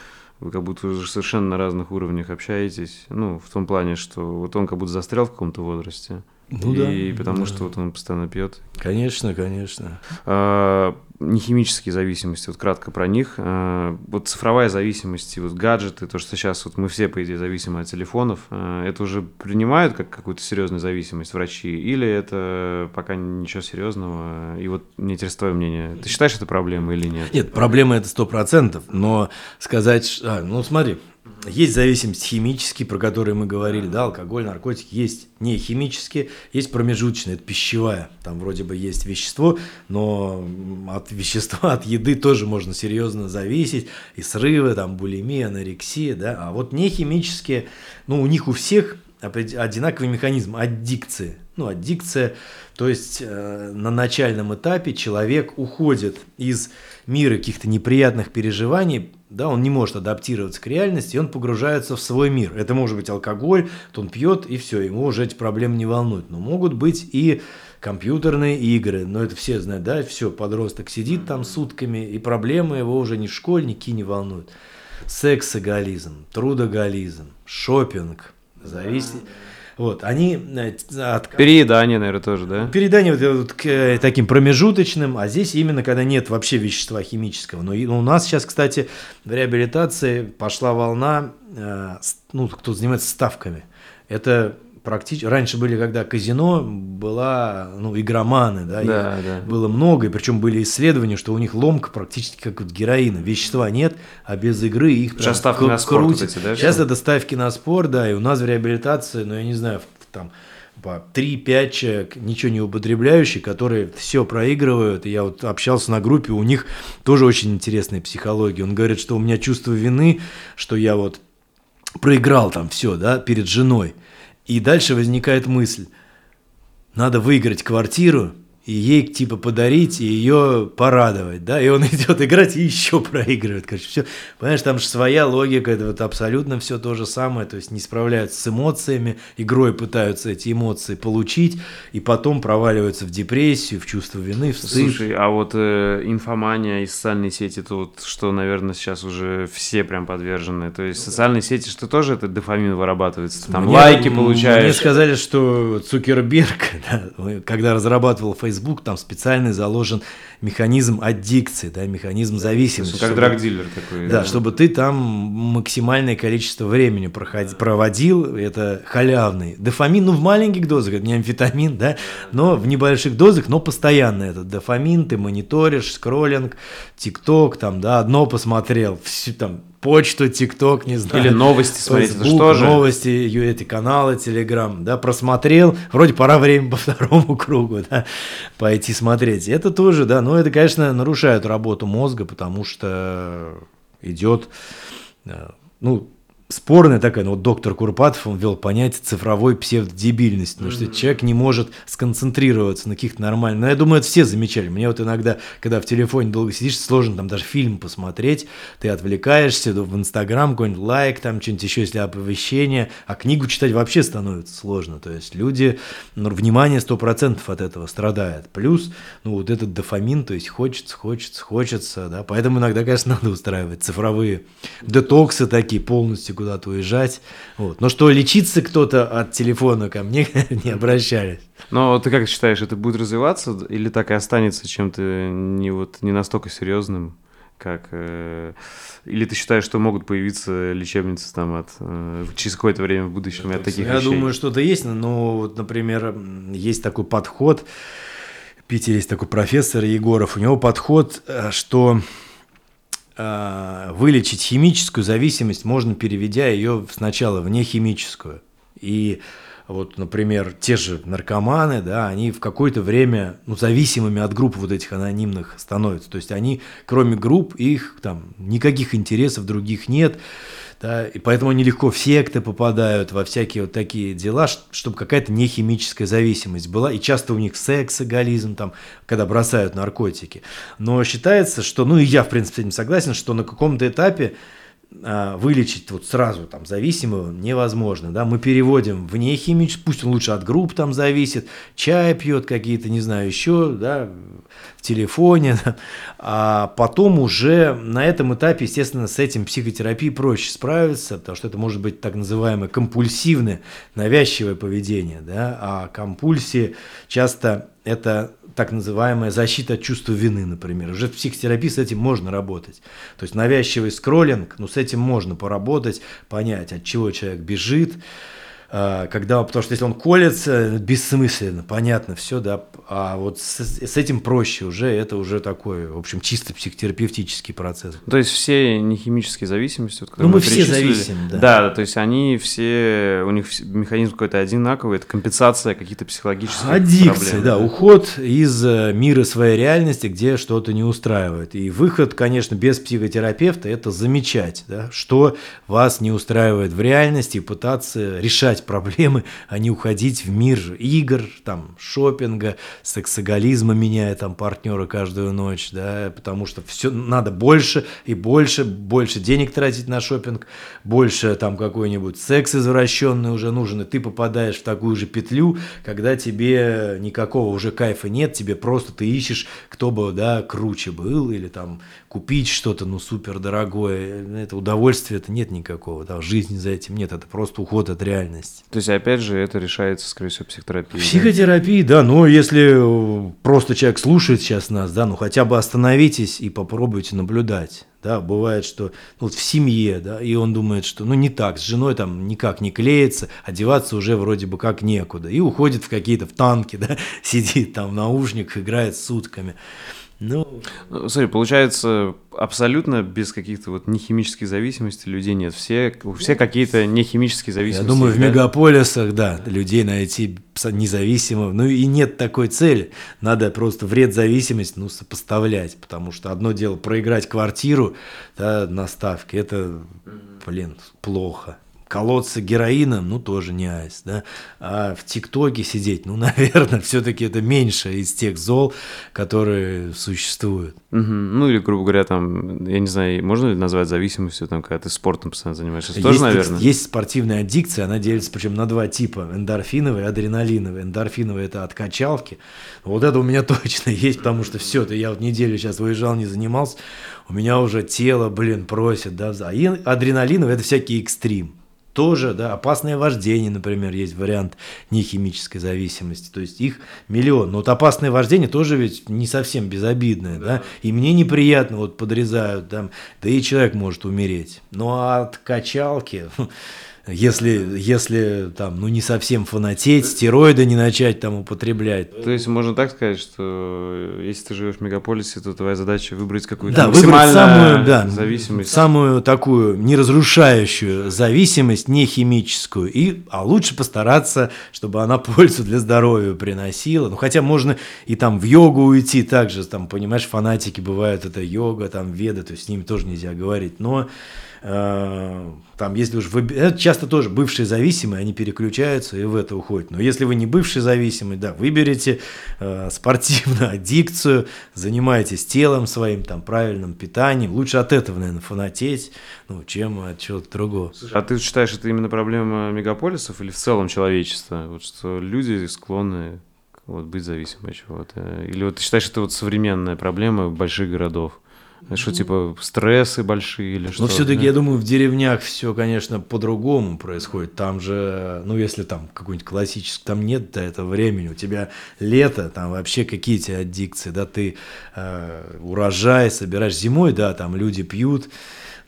вы как будто уже совершенно на разных уровнях общаетесь, ну в том плане, что вот он как будто застрял в каком-то возрасте,
Ну
и
да,
потому
да.
что вот он постоянно пьет.
Конечно, конечно.
А, Нехимические зависимости, вот кратко про них. А, Вот цифровая зависимость, вот гаджеты, то, что сейчас вот мы все, по идее, зависимы от телефонов, а, это уже принимают как какую-то серьезную зависимость врачи, или это пока ничего серьезного? И вот мне интересно твое мнение. Ты считаешь это проблемой или нет?
Нет, проблема это сто процентов, но сказать, а, ну смотри, есть зависимость химические, про которые мы говорили, да, алкоголь, наркотики, есть не химические, есть промежуточные, это пищевая, там вроде бы есть вещество, но от вещества, от еды тоже можно серьезно зависеть, и срывы, там, булимия, анорексия, да, а вот не химические, ну, у них у всех одинаковый механизм аддикции. Ну, аддикция, то есть э, на начальном этапе человек уходит из мира каких-то неприятных переживаний, да, он не может адаптироваться к реальности, и он погружается в свой мир. Это может быть алкоголь, то он пьет, и все, ему уже эти проблемы не волнуют. Но могут быть и компьютерные игры, но это все знают, да, все, подросток сидит там сутками, и проблемы его уже ни школьники не волнуют. Сексоголизм, трудоголизм, шопинг, зависит. Вот, они э, от,
Переедание, наверное, тоже, да?
Передание вот, это вот к э, таким промежуточным, а здесь именно когда нет вообще вещества химического. Но у нас сейчас, кстати, в реабилитации пошла волна, э, ну, кто занимается ставками. Это практически... Раньше были, когда казино была, ну, игроманы, да,
Да, да.
было много, и причем были исследования, что у них ломка практически как вот героина. Вещества нет, а без игры их
Сейчас ставки на спорт вот эти, да,
Сейчас это ставки на спорт, да, и у нас в реабилитации, ну, я не знаю, там по 3-5 человек, ничего не употребляющие, которые все проигрывают. И я вот общался на группе, у них тоже очень интересная психология. Он говорит, что у меня чувство вины, что я вот проиграл там все, да, перед женой. И дальше возникает мысль, надо выиграть квартиру, и ей типа подарить, и ее порадовать, да, и он идет играть и еще проигрывает, короче, все, понимаешь, там же своя логика, это вот абсолютно все то же самое, то есть не справляются с эмоциями, игрой пытаются эти эмоции получить, и потом проваливаются в депрессию, в чувство вины, в стыд.
Слушай, а вот э, инфомания и социальные сети, тут что, наверное, сейчас уже все прям подвержены, то есть социальные сети, что тоже этот дофамин вырабатывается, там
Мне-
лайки получаешь.
Мне сказали, что Цукерберг, да, когда разрабатывал Facebook, там специальный заложен механизм аддикции, да, механизм зависимости.
Как
чтобы-
драгдилер такой.
Да, чтобы ты там максимальное количество времени проходи- проводил, это халявный. Дофамин, ну, в маленьких дозах, это не амфетамин, да, но в небольших дозах, но постоянно этот дофамин, ты мониторишь, скроллинг, ТикТок, там, да, одно посмотрел, всю там, почту, ТикТок, не знаю.
Или новости смотреть, это
Facebook,
что же?
новости, эти каналы, Телеграм, да, просмотрел, вроде пора время по второму кругу, да, пойти смотреть. Это тоже, да, но это, конечно, нарушает работу мозга, потому что идет, э, ну, спорная такая, ну, вот доктор Курпатов, он ввел понятие цифровой псевдодебильности, потому что человек не может сконцентрироваться на каких-то нормальных, но я думаю, это все замечали. Мне вот иногда, когда в телефоне долго сидишь, сложно там даже фильм посмотреть, ты отвлекаешься в Инстаграм, какой-нибудь лайк, там что-нибудь еще, если оповещение, а книгу читать вообще становится сложно, то есть люди, ну, внимание 100% от этого страдает, плюс, ну, вот этот дофамин, то есть хочется, хочется, хочется, да, поэтому иногда, конечно, надо устраивать цифровые детоксы такие, полностью куда-то уезжать, вот, но что лечиться кто-то от телефона ко мне не обращались.
Но ты как считаешь, это будет развиваться или так и останется чем-то не вот не настолько серьезным, как э, или ты считаешь, что могут появиться лечебницы там от э, через какое-то время в будущем от таких
Я
вещей?
думаю, что-то есть, но вот, например, есть такой подход, в Питере есть такой профессор Егоров, у него подход, э, что вылечить химическую зависимость можно, переведя ее сначала в нехимическую. И вот, например, те же наркоманы, да, они в какое-то время ну, зависимыми от групп вот этих анонимных становятся. То есть они, кроме групп, их там никаких интересов других нет. Да, и поэтому они легко в секты попадают, во всякие вот такие дела, чтобы какая-то нехимическая зависимость была. И часто у них сексоголизм, там, когда бросают наркотики. Но считается, что, ну и я, в принципе, с этим согласен, что на каком-то этапе вылечить вот сразу там зависимого невозможно, да, мы переводим в нехимический, пусть он лучше от групп там зависит, чай пьет какие-то, не знаю, еще, да, в телефоне, да. а потом уже на этом этапе, естественно, с этим психотерапией проще справиться, потому что это может быть так называемое компульсивное, навязчивое поведение, да, а компульсии часто это так называемая защита от чувства вины, например. Уже в психотерапии с этим можно работать. То есть навязчивый скроллинг, ну с этим можно поработать, понять, от чего человек бежит, когда, потому что если он колется, бессмысленно, понятно, все, да, а вот с, с этим проще уже, это уже такой, в общем, чисто психотерапевтический процесс.
То есть все нехимические зависимости, вот, которые
Ну, мы все
перечислили,
зависим, да.
Да, то есть они все, у них механизм какой-то одинаковый, это компенсация каких-то психологических
Аддикция,
проблем.
да, уход из э, мира своей реальности, где что-то не устраивает. И выход, конечно, без психотерапевта – это замечать, да, что вас не устраивает в реальности, и пытаться решать проблемы, а не уходить в мир игр, там, шопинга, сексоголизма, меняя там партнера каждую ночь, да, потому что все надо больше и больше, больше денег тратить на шопинг, больше там какой-нибудь секс извращенный уже нужен, и ты попадаешь в такую же петлю, когда тебе никакого уже кайфа нет, тебе просто ты ищешь, кто бы, да, круче был, или там купить что-то, ну, супер дорогое, это удовольствия это нет никакого, да, жизни за этим нет, это просто уход от реальности.
То есть, опять же, это решается, скорее всего, психотерапией. да?
Психотерапии, да, но если э, просто человек слушает сейчас нас, да, ну хотя бы остановитесь и попробуйте наблюдать. Да, бывает, что ну, вот в семье, да, и он думает, что ну не так, с женой там никак не клеится, одеваться уже вроде бы как некуда. И уходит в какие-то, в танки, да, сидит там в наушниках, играет сутками. Ну,
Ну, Смотри, получается, абсолютно без каких-то вот нехимических зависимостей людей нет. Все, все какие-то нехимические
я
зависимости.
думаю, в
да?
мегаполисах, да, людей найти независимых, ну и нет такой цели. Надо просто вред зависимость, ну, сопоставлять, потому что одно дело проиграть квартиру да, на ставке, это, блин, плохо. Колоться героином, ну, тоже не айс, да, а в ТикТоке сидеть, ну, наверное, все-таки это меньше из тех зол, которые существуют.
Угу. Ну, или, грубо говоря, там, я не знаю, можно ли назвать зависимостью, там, когда ты спортом постоянно занимаешься, есть, тоже, наверное?
Есть спортивная аддикция, она делится, причем на два типа, эндорфиновая и адреналиновая. Эндорфиновая – это от качалки, вот это у меня точно есть, потому что все, это я вот неделю сейчас выезжал, не занимался, у меня уже тело, блин, просит, да, а адреналиновый – это всякий экстрим тоже, да, опасное вождение, например, есть вариант нехимической зависимости, то есть их миллион. Но вот опасное вождение тоже ведь не совсем безобидное, да, да? и мне неприятно, вот подрезают там, да и человек может умереть. Но от качалки, если, если там, ну, не совсем фанатеть, стероиды не начать там употреблять.
То есть можно так сказать, что если ты живешь в мегаполисе, то твоя задача выбрать какую-то
да, выбрать самую, да, зависимость. Самую такую неразрушающую зависимость, не химическую. И, а лучше постараться, чтобы она пользу для здоровья приносила. Ну, хотя можно и там в йогу уйти также, там, понимаешь, фанатики бывают, это йога, там, веда, то есть с ними тоже нельзя говорить. Но Э, там, если уж вы, это часто тоже бывшие зависимые, они переключаются и в это уходят. Но если вы не бывший зависимый, да, выберите э, спортивную аддикцию, занимайтесь телом своим, там, правильным питанием. Лучше от этого, наверное, фанатеть, ну, чем от чего-то другого.
А ты считаешь, это именно проблема мегаполисов или в целом человечества? Вот что люди склонны вот, быть зависимыми от чего-то? Или вот ты считаешь, это вот современная проблема больших городов? Что, типа, стрессы большие или что?
Но все-таки, да? я думаю, в деревнях все, конечно, по-другому происходит. Там же, ну, если там какой-нибудь классический, там нет до этого времени, у тебя лето, там вообще какие то аддикции, да, ты э, урожай собираешь зимой, да, там люди пьют,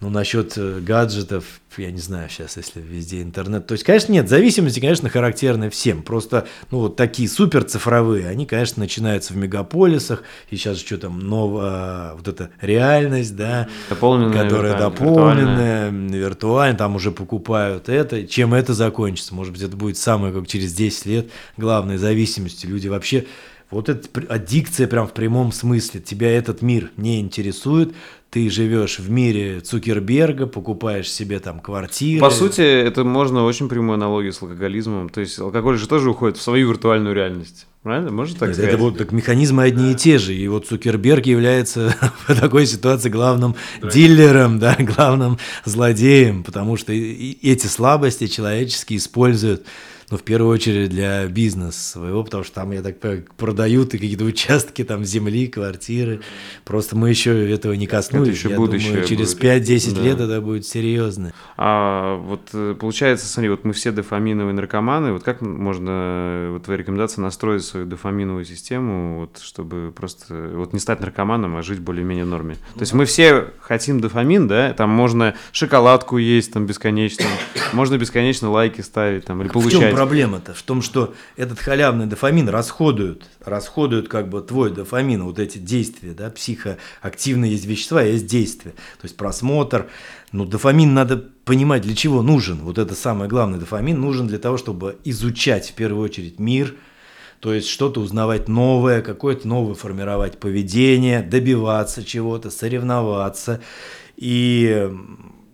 ну, насчет э, гаджетов, я не знаю сейчас, если везде интернет. То есть, конечно, нет, зависимости, конечно, характерны всем. Просто, ну, вот такие супер цифровые, они, конечно, начинаются в мегаполисах. И сейчас что там, новая вот эта реальность, да,
дополненная,
которая дополненная, виртуальная, там уже покупают это. Чем это закончится? Может быть, это будет самое, как через 10 лет, главной зависимостью. Люди вообще вот эта аддикция прям в прямом смысле. Тебя этот мир не интересует, ты живешь в мире Цукерберга, покупаешь себе там квартиры.
По сути, это можно очень прямую аналогию с алкоголизмом. То есть алкоголь же тоже уходит в свою виртуальную реальность. Правильно? Можно так Нет, сказать?
Это вот так механизмы одни и те же. И вот Цукерберг является в такой ситуации главным да. дилером, да, главным злодеем, потому что эти слабости человеческие используют ну, в первую очередь для бизнеса своего, потому что там, я так понимаю, продают и какие-то участки там земли, квартиры. Просто мы еще этого не коснулись. Это еще я будущее думаю, через 5-10 да. лет это будет серьезно.
А вот э, получается, смотри, вот мы все дофаминовые наркоманы, вот как можно, вот твоя рекомендация настроить свою дофаминовую систему, вот, чтобы просто, вот не стать наркоманом, а жить более-менее в норме. То есть мы все хотим дофамин, да, там можно шоколадку есть там бесконечно, можно бесконечно лайки ставить там или получать
проблема-то? В том, что этот халявный дофамин расходуют, расходуют как бы твой дофамин, вот эти действия, да, психоактивные есть вещества, есть действия. То есть просмотр, ну, дофамин надо понимать, для чего нужен. Вот это самое главное, дофамин нужен для того, чтобы изучать в первую очередь мир, то есть что-то узнавать новое, какое-то новое формировать поведение, добиваться чего-то, соревноваться. И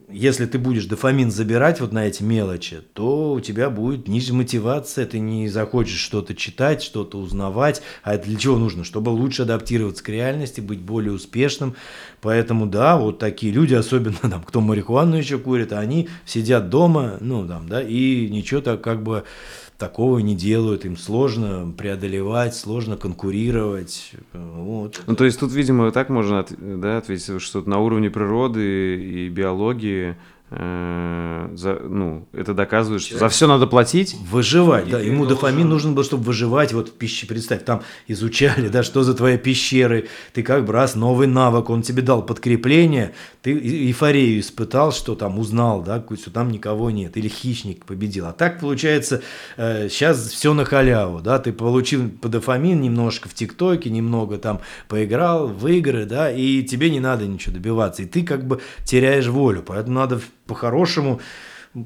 если ты будешь дофамин забирать вот на эти мелочи, то у тебя будет ниже мотивация, ты не захочешь что-то читать, что-то узнавать. А это для чего нужно? Чтобы лучше адаптироваться к реальности, быть более успешным. Поэтому, да, вот такие люди, особенно там, кто марихуану еще курит, они сидят дома, ну, там, да, и ничего так как бы такого не делают, им сложно преодолевать, сложно конкурировать. Вот.
Ну, то есть тут, видимо, так можно да, ответить, что на уровне природы и биологии за, ну, это доказывает, что за все надо платить.
Выживать, да. Ему дофамин нужен был, чтобы выживать. Вот в пище, представь, там изучали, да, что за твои пещеры. Ты как бы раз новый навык, он тебе дал подкрепление, ты эйфорию испытал, что там узнал, да, что там никого нет, или хищник победил. А так получается, э, сейчас все на халяву, да, ты получил по дофамин немножко в ТикТоке, немного там поиграл в игры, да, и тебе не надо ничего добиваться. И ты как бы теряешь волю, поэтому надо по-хорошему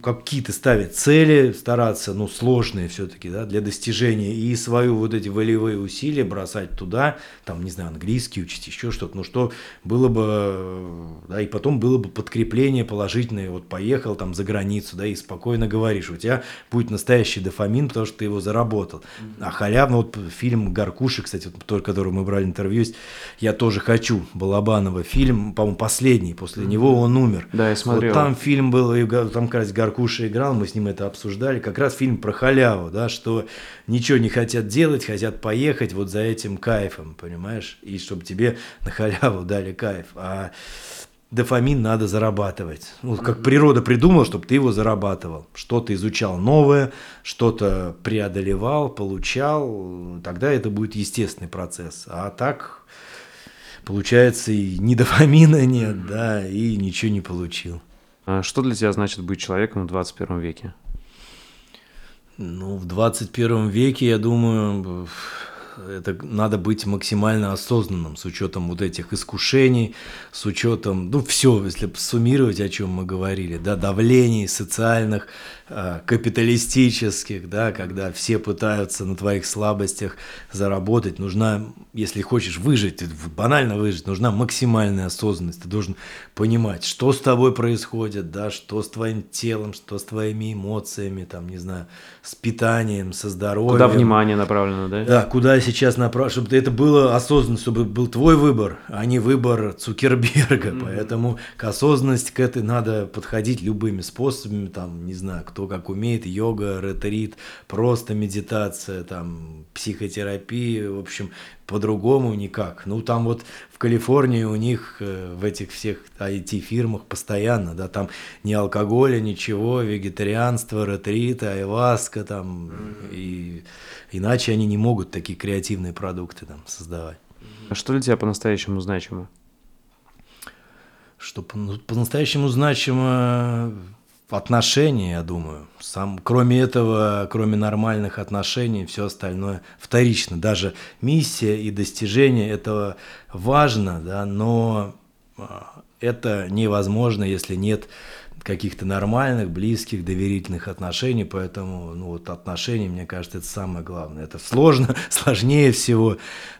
какие-то ставить цели, стараться, ну, сложные все-таки, да, для достижения, и свою вот эти волевые усилия бросать туда, там, не знаю, английский учить, еще что-то, ну, что было бы, да, и потом было бы подкрепление положительное, вот поехал там за границу, да, и спокойно говоришь, у тебя будет настоящий дофамин, потому что ты его заработал. А халявно, вот фильм «Гаркуши», кстати, вот, тот, который мы брали интервью, «Я тоже хочу», Балабанова, фильм, по-моему, последний, после него он умер.
Да, я смотрел.
Вот там фильм был, и там, кажется, Гаркуша играл, мы с ним это обсуждали, как раз фильм про халяву, да, что ничего не хотят делать, хотят поехать вот за этим кайфом, понимаешь, и чтобы тебе на халяву дали кайф, а дофамин надо зарабатывать. Ну, как природа придумала, чтобы ты его зарабатывал. Что-то изучал новое, что-то преодолевал, получал, тогда это будет естественный процесс. А так, получается, и ни дофамина нет, да, и ничего не получил.
А что для тебя значит быть человеком в 21 веке?
Ну, в 21 веке, я думаю, это надо быть максимально осознанным с учетом вот этих искушений, с учетом, ну, все, если суммировать, о чем мы говорили, да, давлений социальных, э, капиталистических, да, когда все пытаются на твоих слабостях заработать, нужна, если хочешь выжить, банально выжить, нужна максимальная осознанность, ты должен понимать, что с тобой происходит, да, что с твоим телом, что с твоими эмоциями, там, не знаю, с питанием, со здоровьем.
Куда внимание направлено, да?
Да, куда сейчас направлено, чтобы это было осознанно, чтобы был твой выбор, а не выбор Цукерберга. Mm-hmm. Поэтому к осознанности к этой надо подходить любыми способами, там, не знаю, кто как умеет, йога, ретрит, просто медитация, там, психотерапия, в общем, по-другому никак. Ну, там вот в Калифорнии у них э, в этих всех IT-фирмах постоянно, да, там ни алкоголя, ничего, вегетарианство, ретриты, айваска там, mm-hmm. и иначе они не могут такие креативные продукты там создавать.
А что для тебя по-настоящему значимо?
Что по-настоящему значимо отношения, я думаю. Сам, кроме этого, кроме нормальных отношений, все остальное вторично. Даже миссия и достижение этого важно, да, но а, это невозможно, если нет каких-то нормальных, близких, доверительных отношений, поэтому ну, вот отношения, мне кажется, это самое главное. Это сложно, сложнее всего,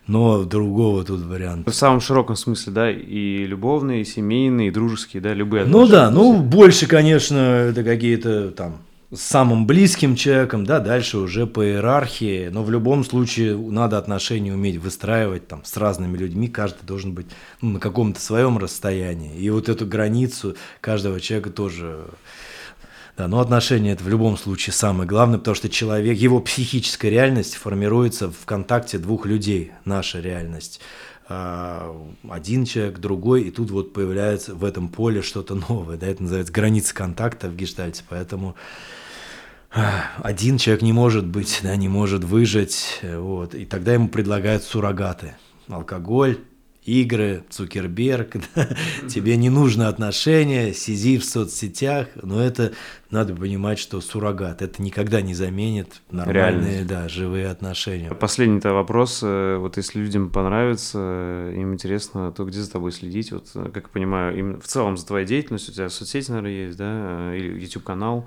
но другого тут варианта.
В самом широком смысле, да, и любовные, и семейные, и дружеские, да, любые
отношения. Ну да, ну больше, конечно, это какие-то там с самым близким человеком, да, дальше уже по иерархии, но в любом случае надо отношения уметь выстраивать там с разными людьми, каждый должен быть ну, на каком-то своем расстоянии, и вот эту границу каждого человека тоже да, но отношения это в любом случае самое главное, потому что человек, его психическая реальность формируется в контакте двух людей, наша реальность. А, один человек, другой, и тут вот появляется в этом поле что-то новое, да, это называется граница контакта в гештальте, поэтому один человек не может быть, да, не может выжить, вот, и тогда ему предлагают суррогаты, алкоголь, игры, Цукерберг, да, тебе не нужно отношения, сиди в соцсетях, но это надо понимать, что суррогат, это никогда не заменит нормальные, да, живые отношения.
Последний-то вопрос, э, вот если людям понравится, э, им интересно, то где за тобой следить, вот, э, как я понимаю, им в целом за твоей деятельностью, у тебя соцсети, наверное, есть, да, или YouTube-канал,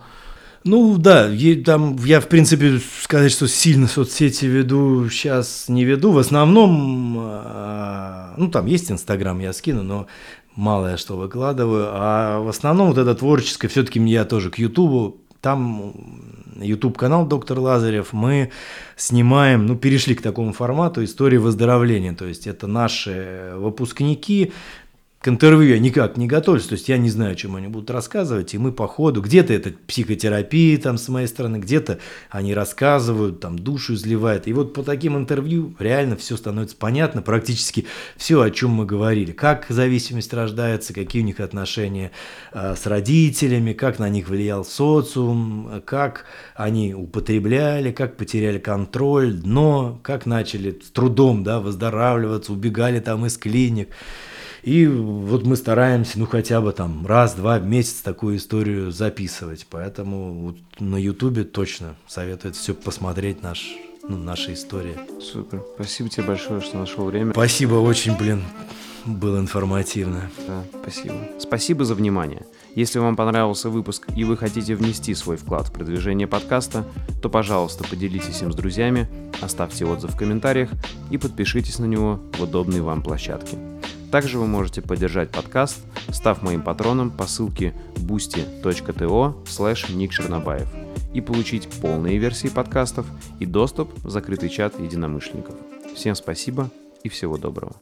ну да, там я в принципе сказать, что сильно соцсети веду, сейчас не веду. В основном, а, ну там есть Инстаграм, я скину, но мало я что выкладываю. А в основном вот это творческое, все-таки я тоже к Ютубу, там YouTube канал Доктор Лазарев, мы снимаем, ну перешли к такому формату истории выздоровления. То есть это наши выпускники, к интервью я никак не готовлюсь, то есть я не знаю, о чем они будут рассказывать, и мы по ходу, где-то это психотерапия там с моей стороны, где-то они рассказывают, там душу изливают, и вот по таким интервью реально все становится понятно, практически все, о чем мы говорили, как зависимость рождается, какие у них отношения э, с родителями, как на них влиял социум, как они употребляли, как потеряли контроль, дно, как начали с трудом да, выздоравливаться, убегали там из клиник, и вот мы стараемся, ну, хотя бы там раз-два в месяц такую историю записывать. Поэтому вот на Ютубе точно советую все посмотреть наш, ну, наши истории.
Супер. Спасибо тебе большое, что нашел время.
Спасибо очень, блин. Было информативно.
Да, спасибо. Спасибо за внимание. Если вам понравился выпуск и вы хотите внести свой вклад в продвижение подкаста, то, пожалуйста, поделитесь им с друзьями, оставьте отзыв в комментариях и подпишитесь на него в удобной вам площадке. Также вы можете поддержать подкаст, став моим патроном по ссылке boosty.to slash Ник и получить полные версии подкастов и доступ в закрытый чат единомышленников. Всем спасибо и всего доброго.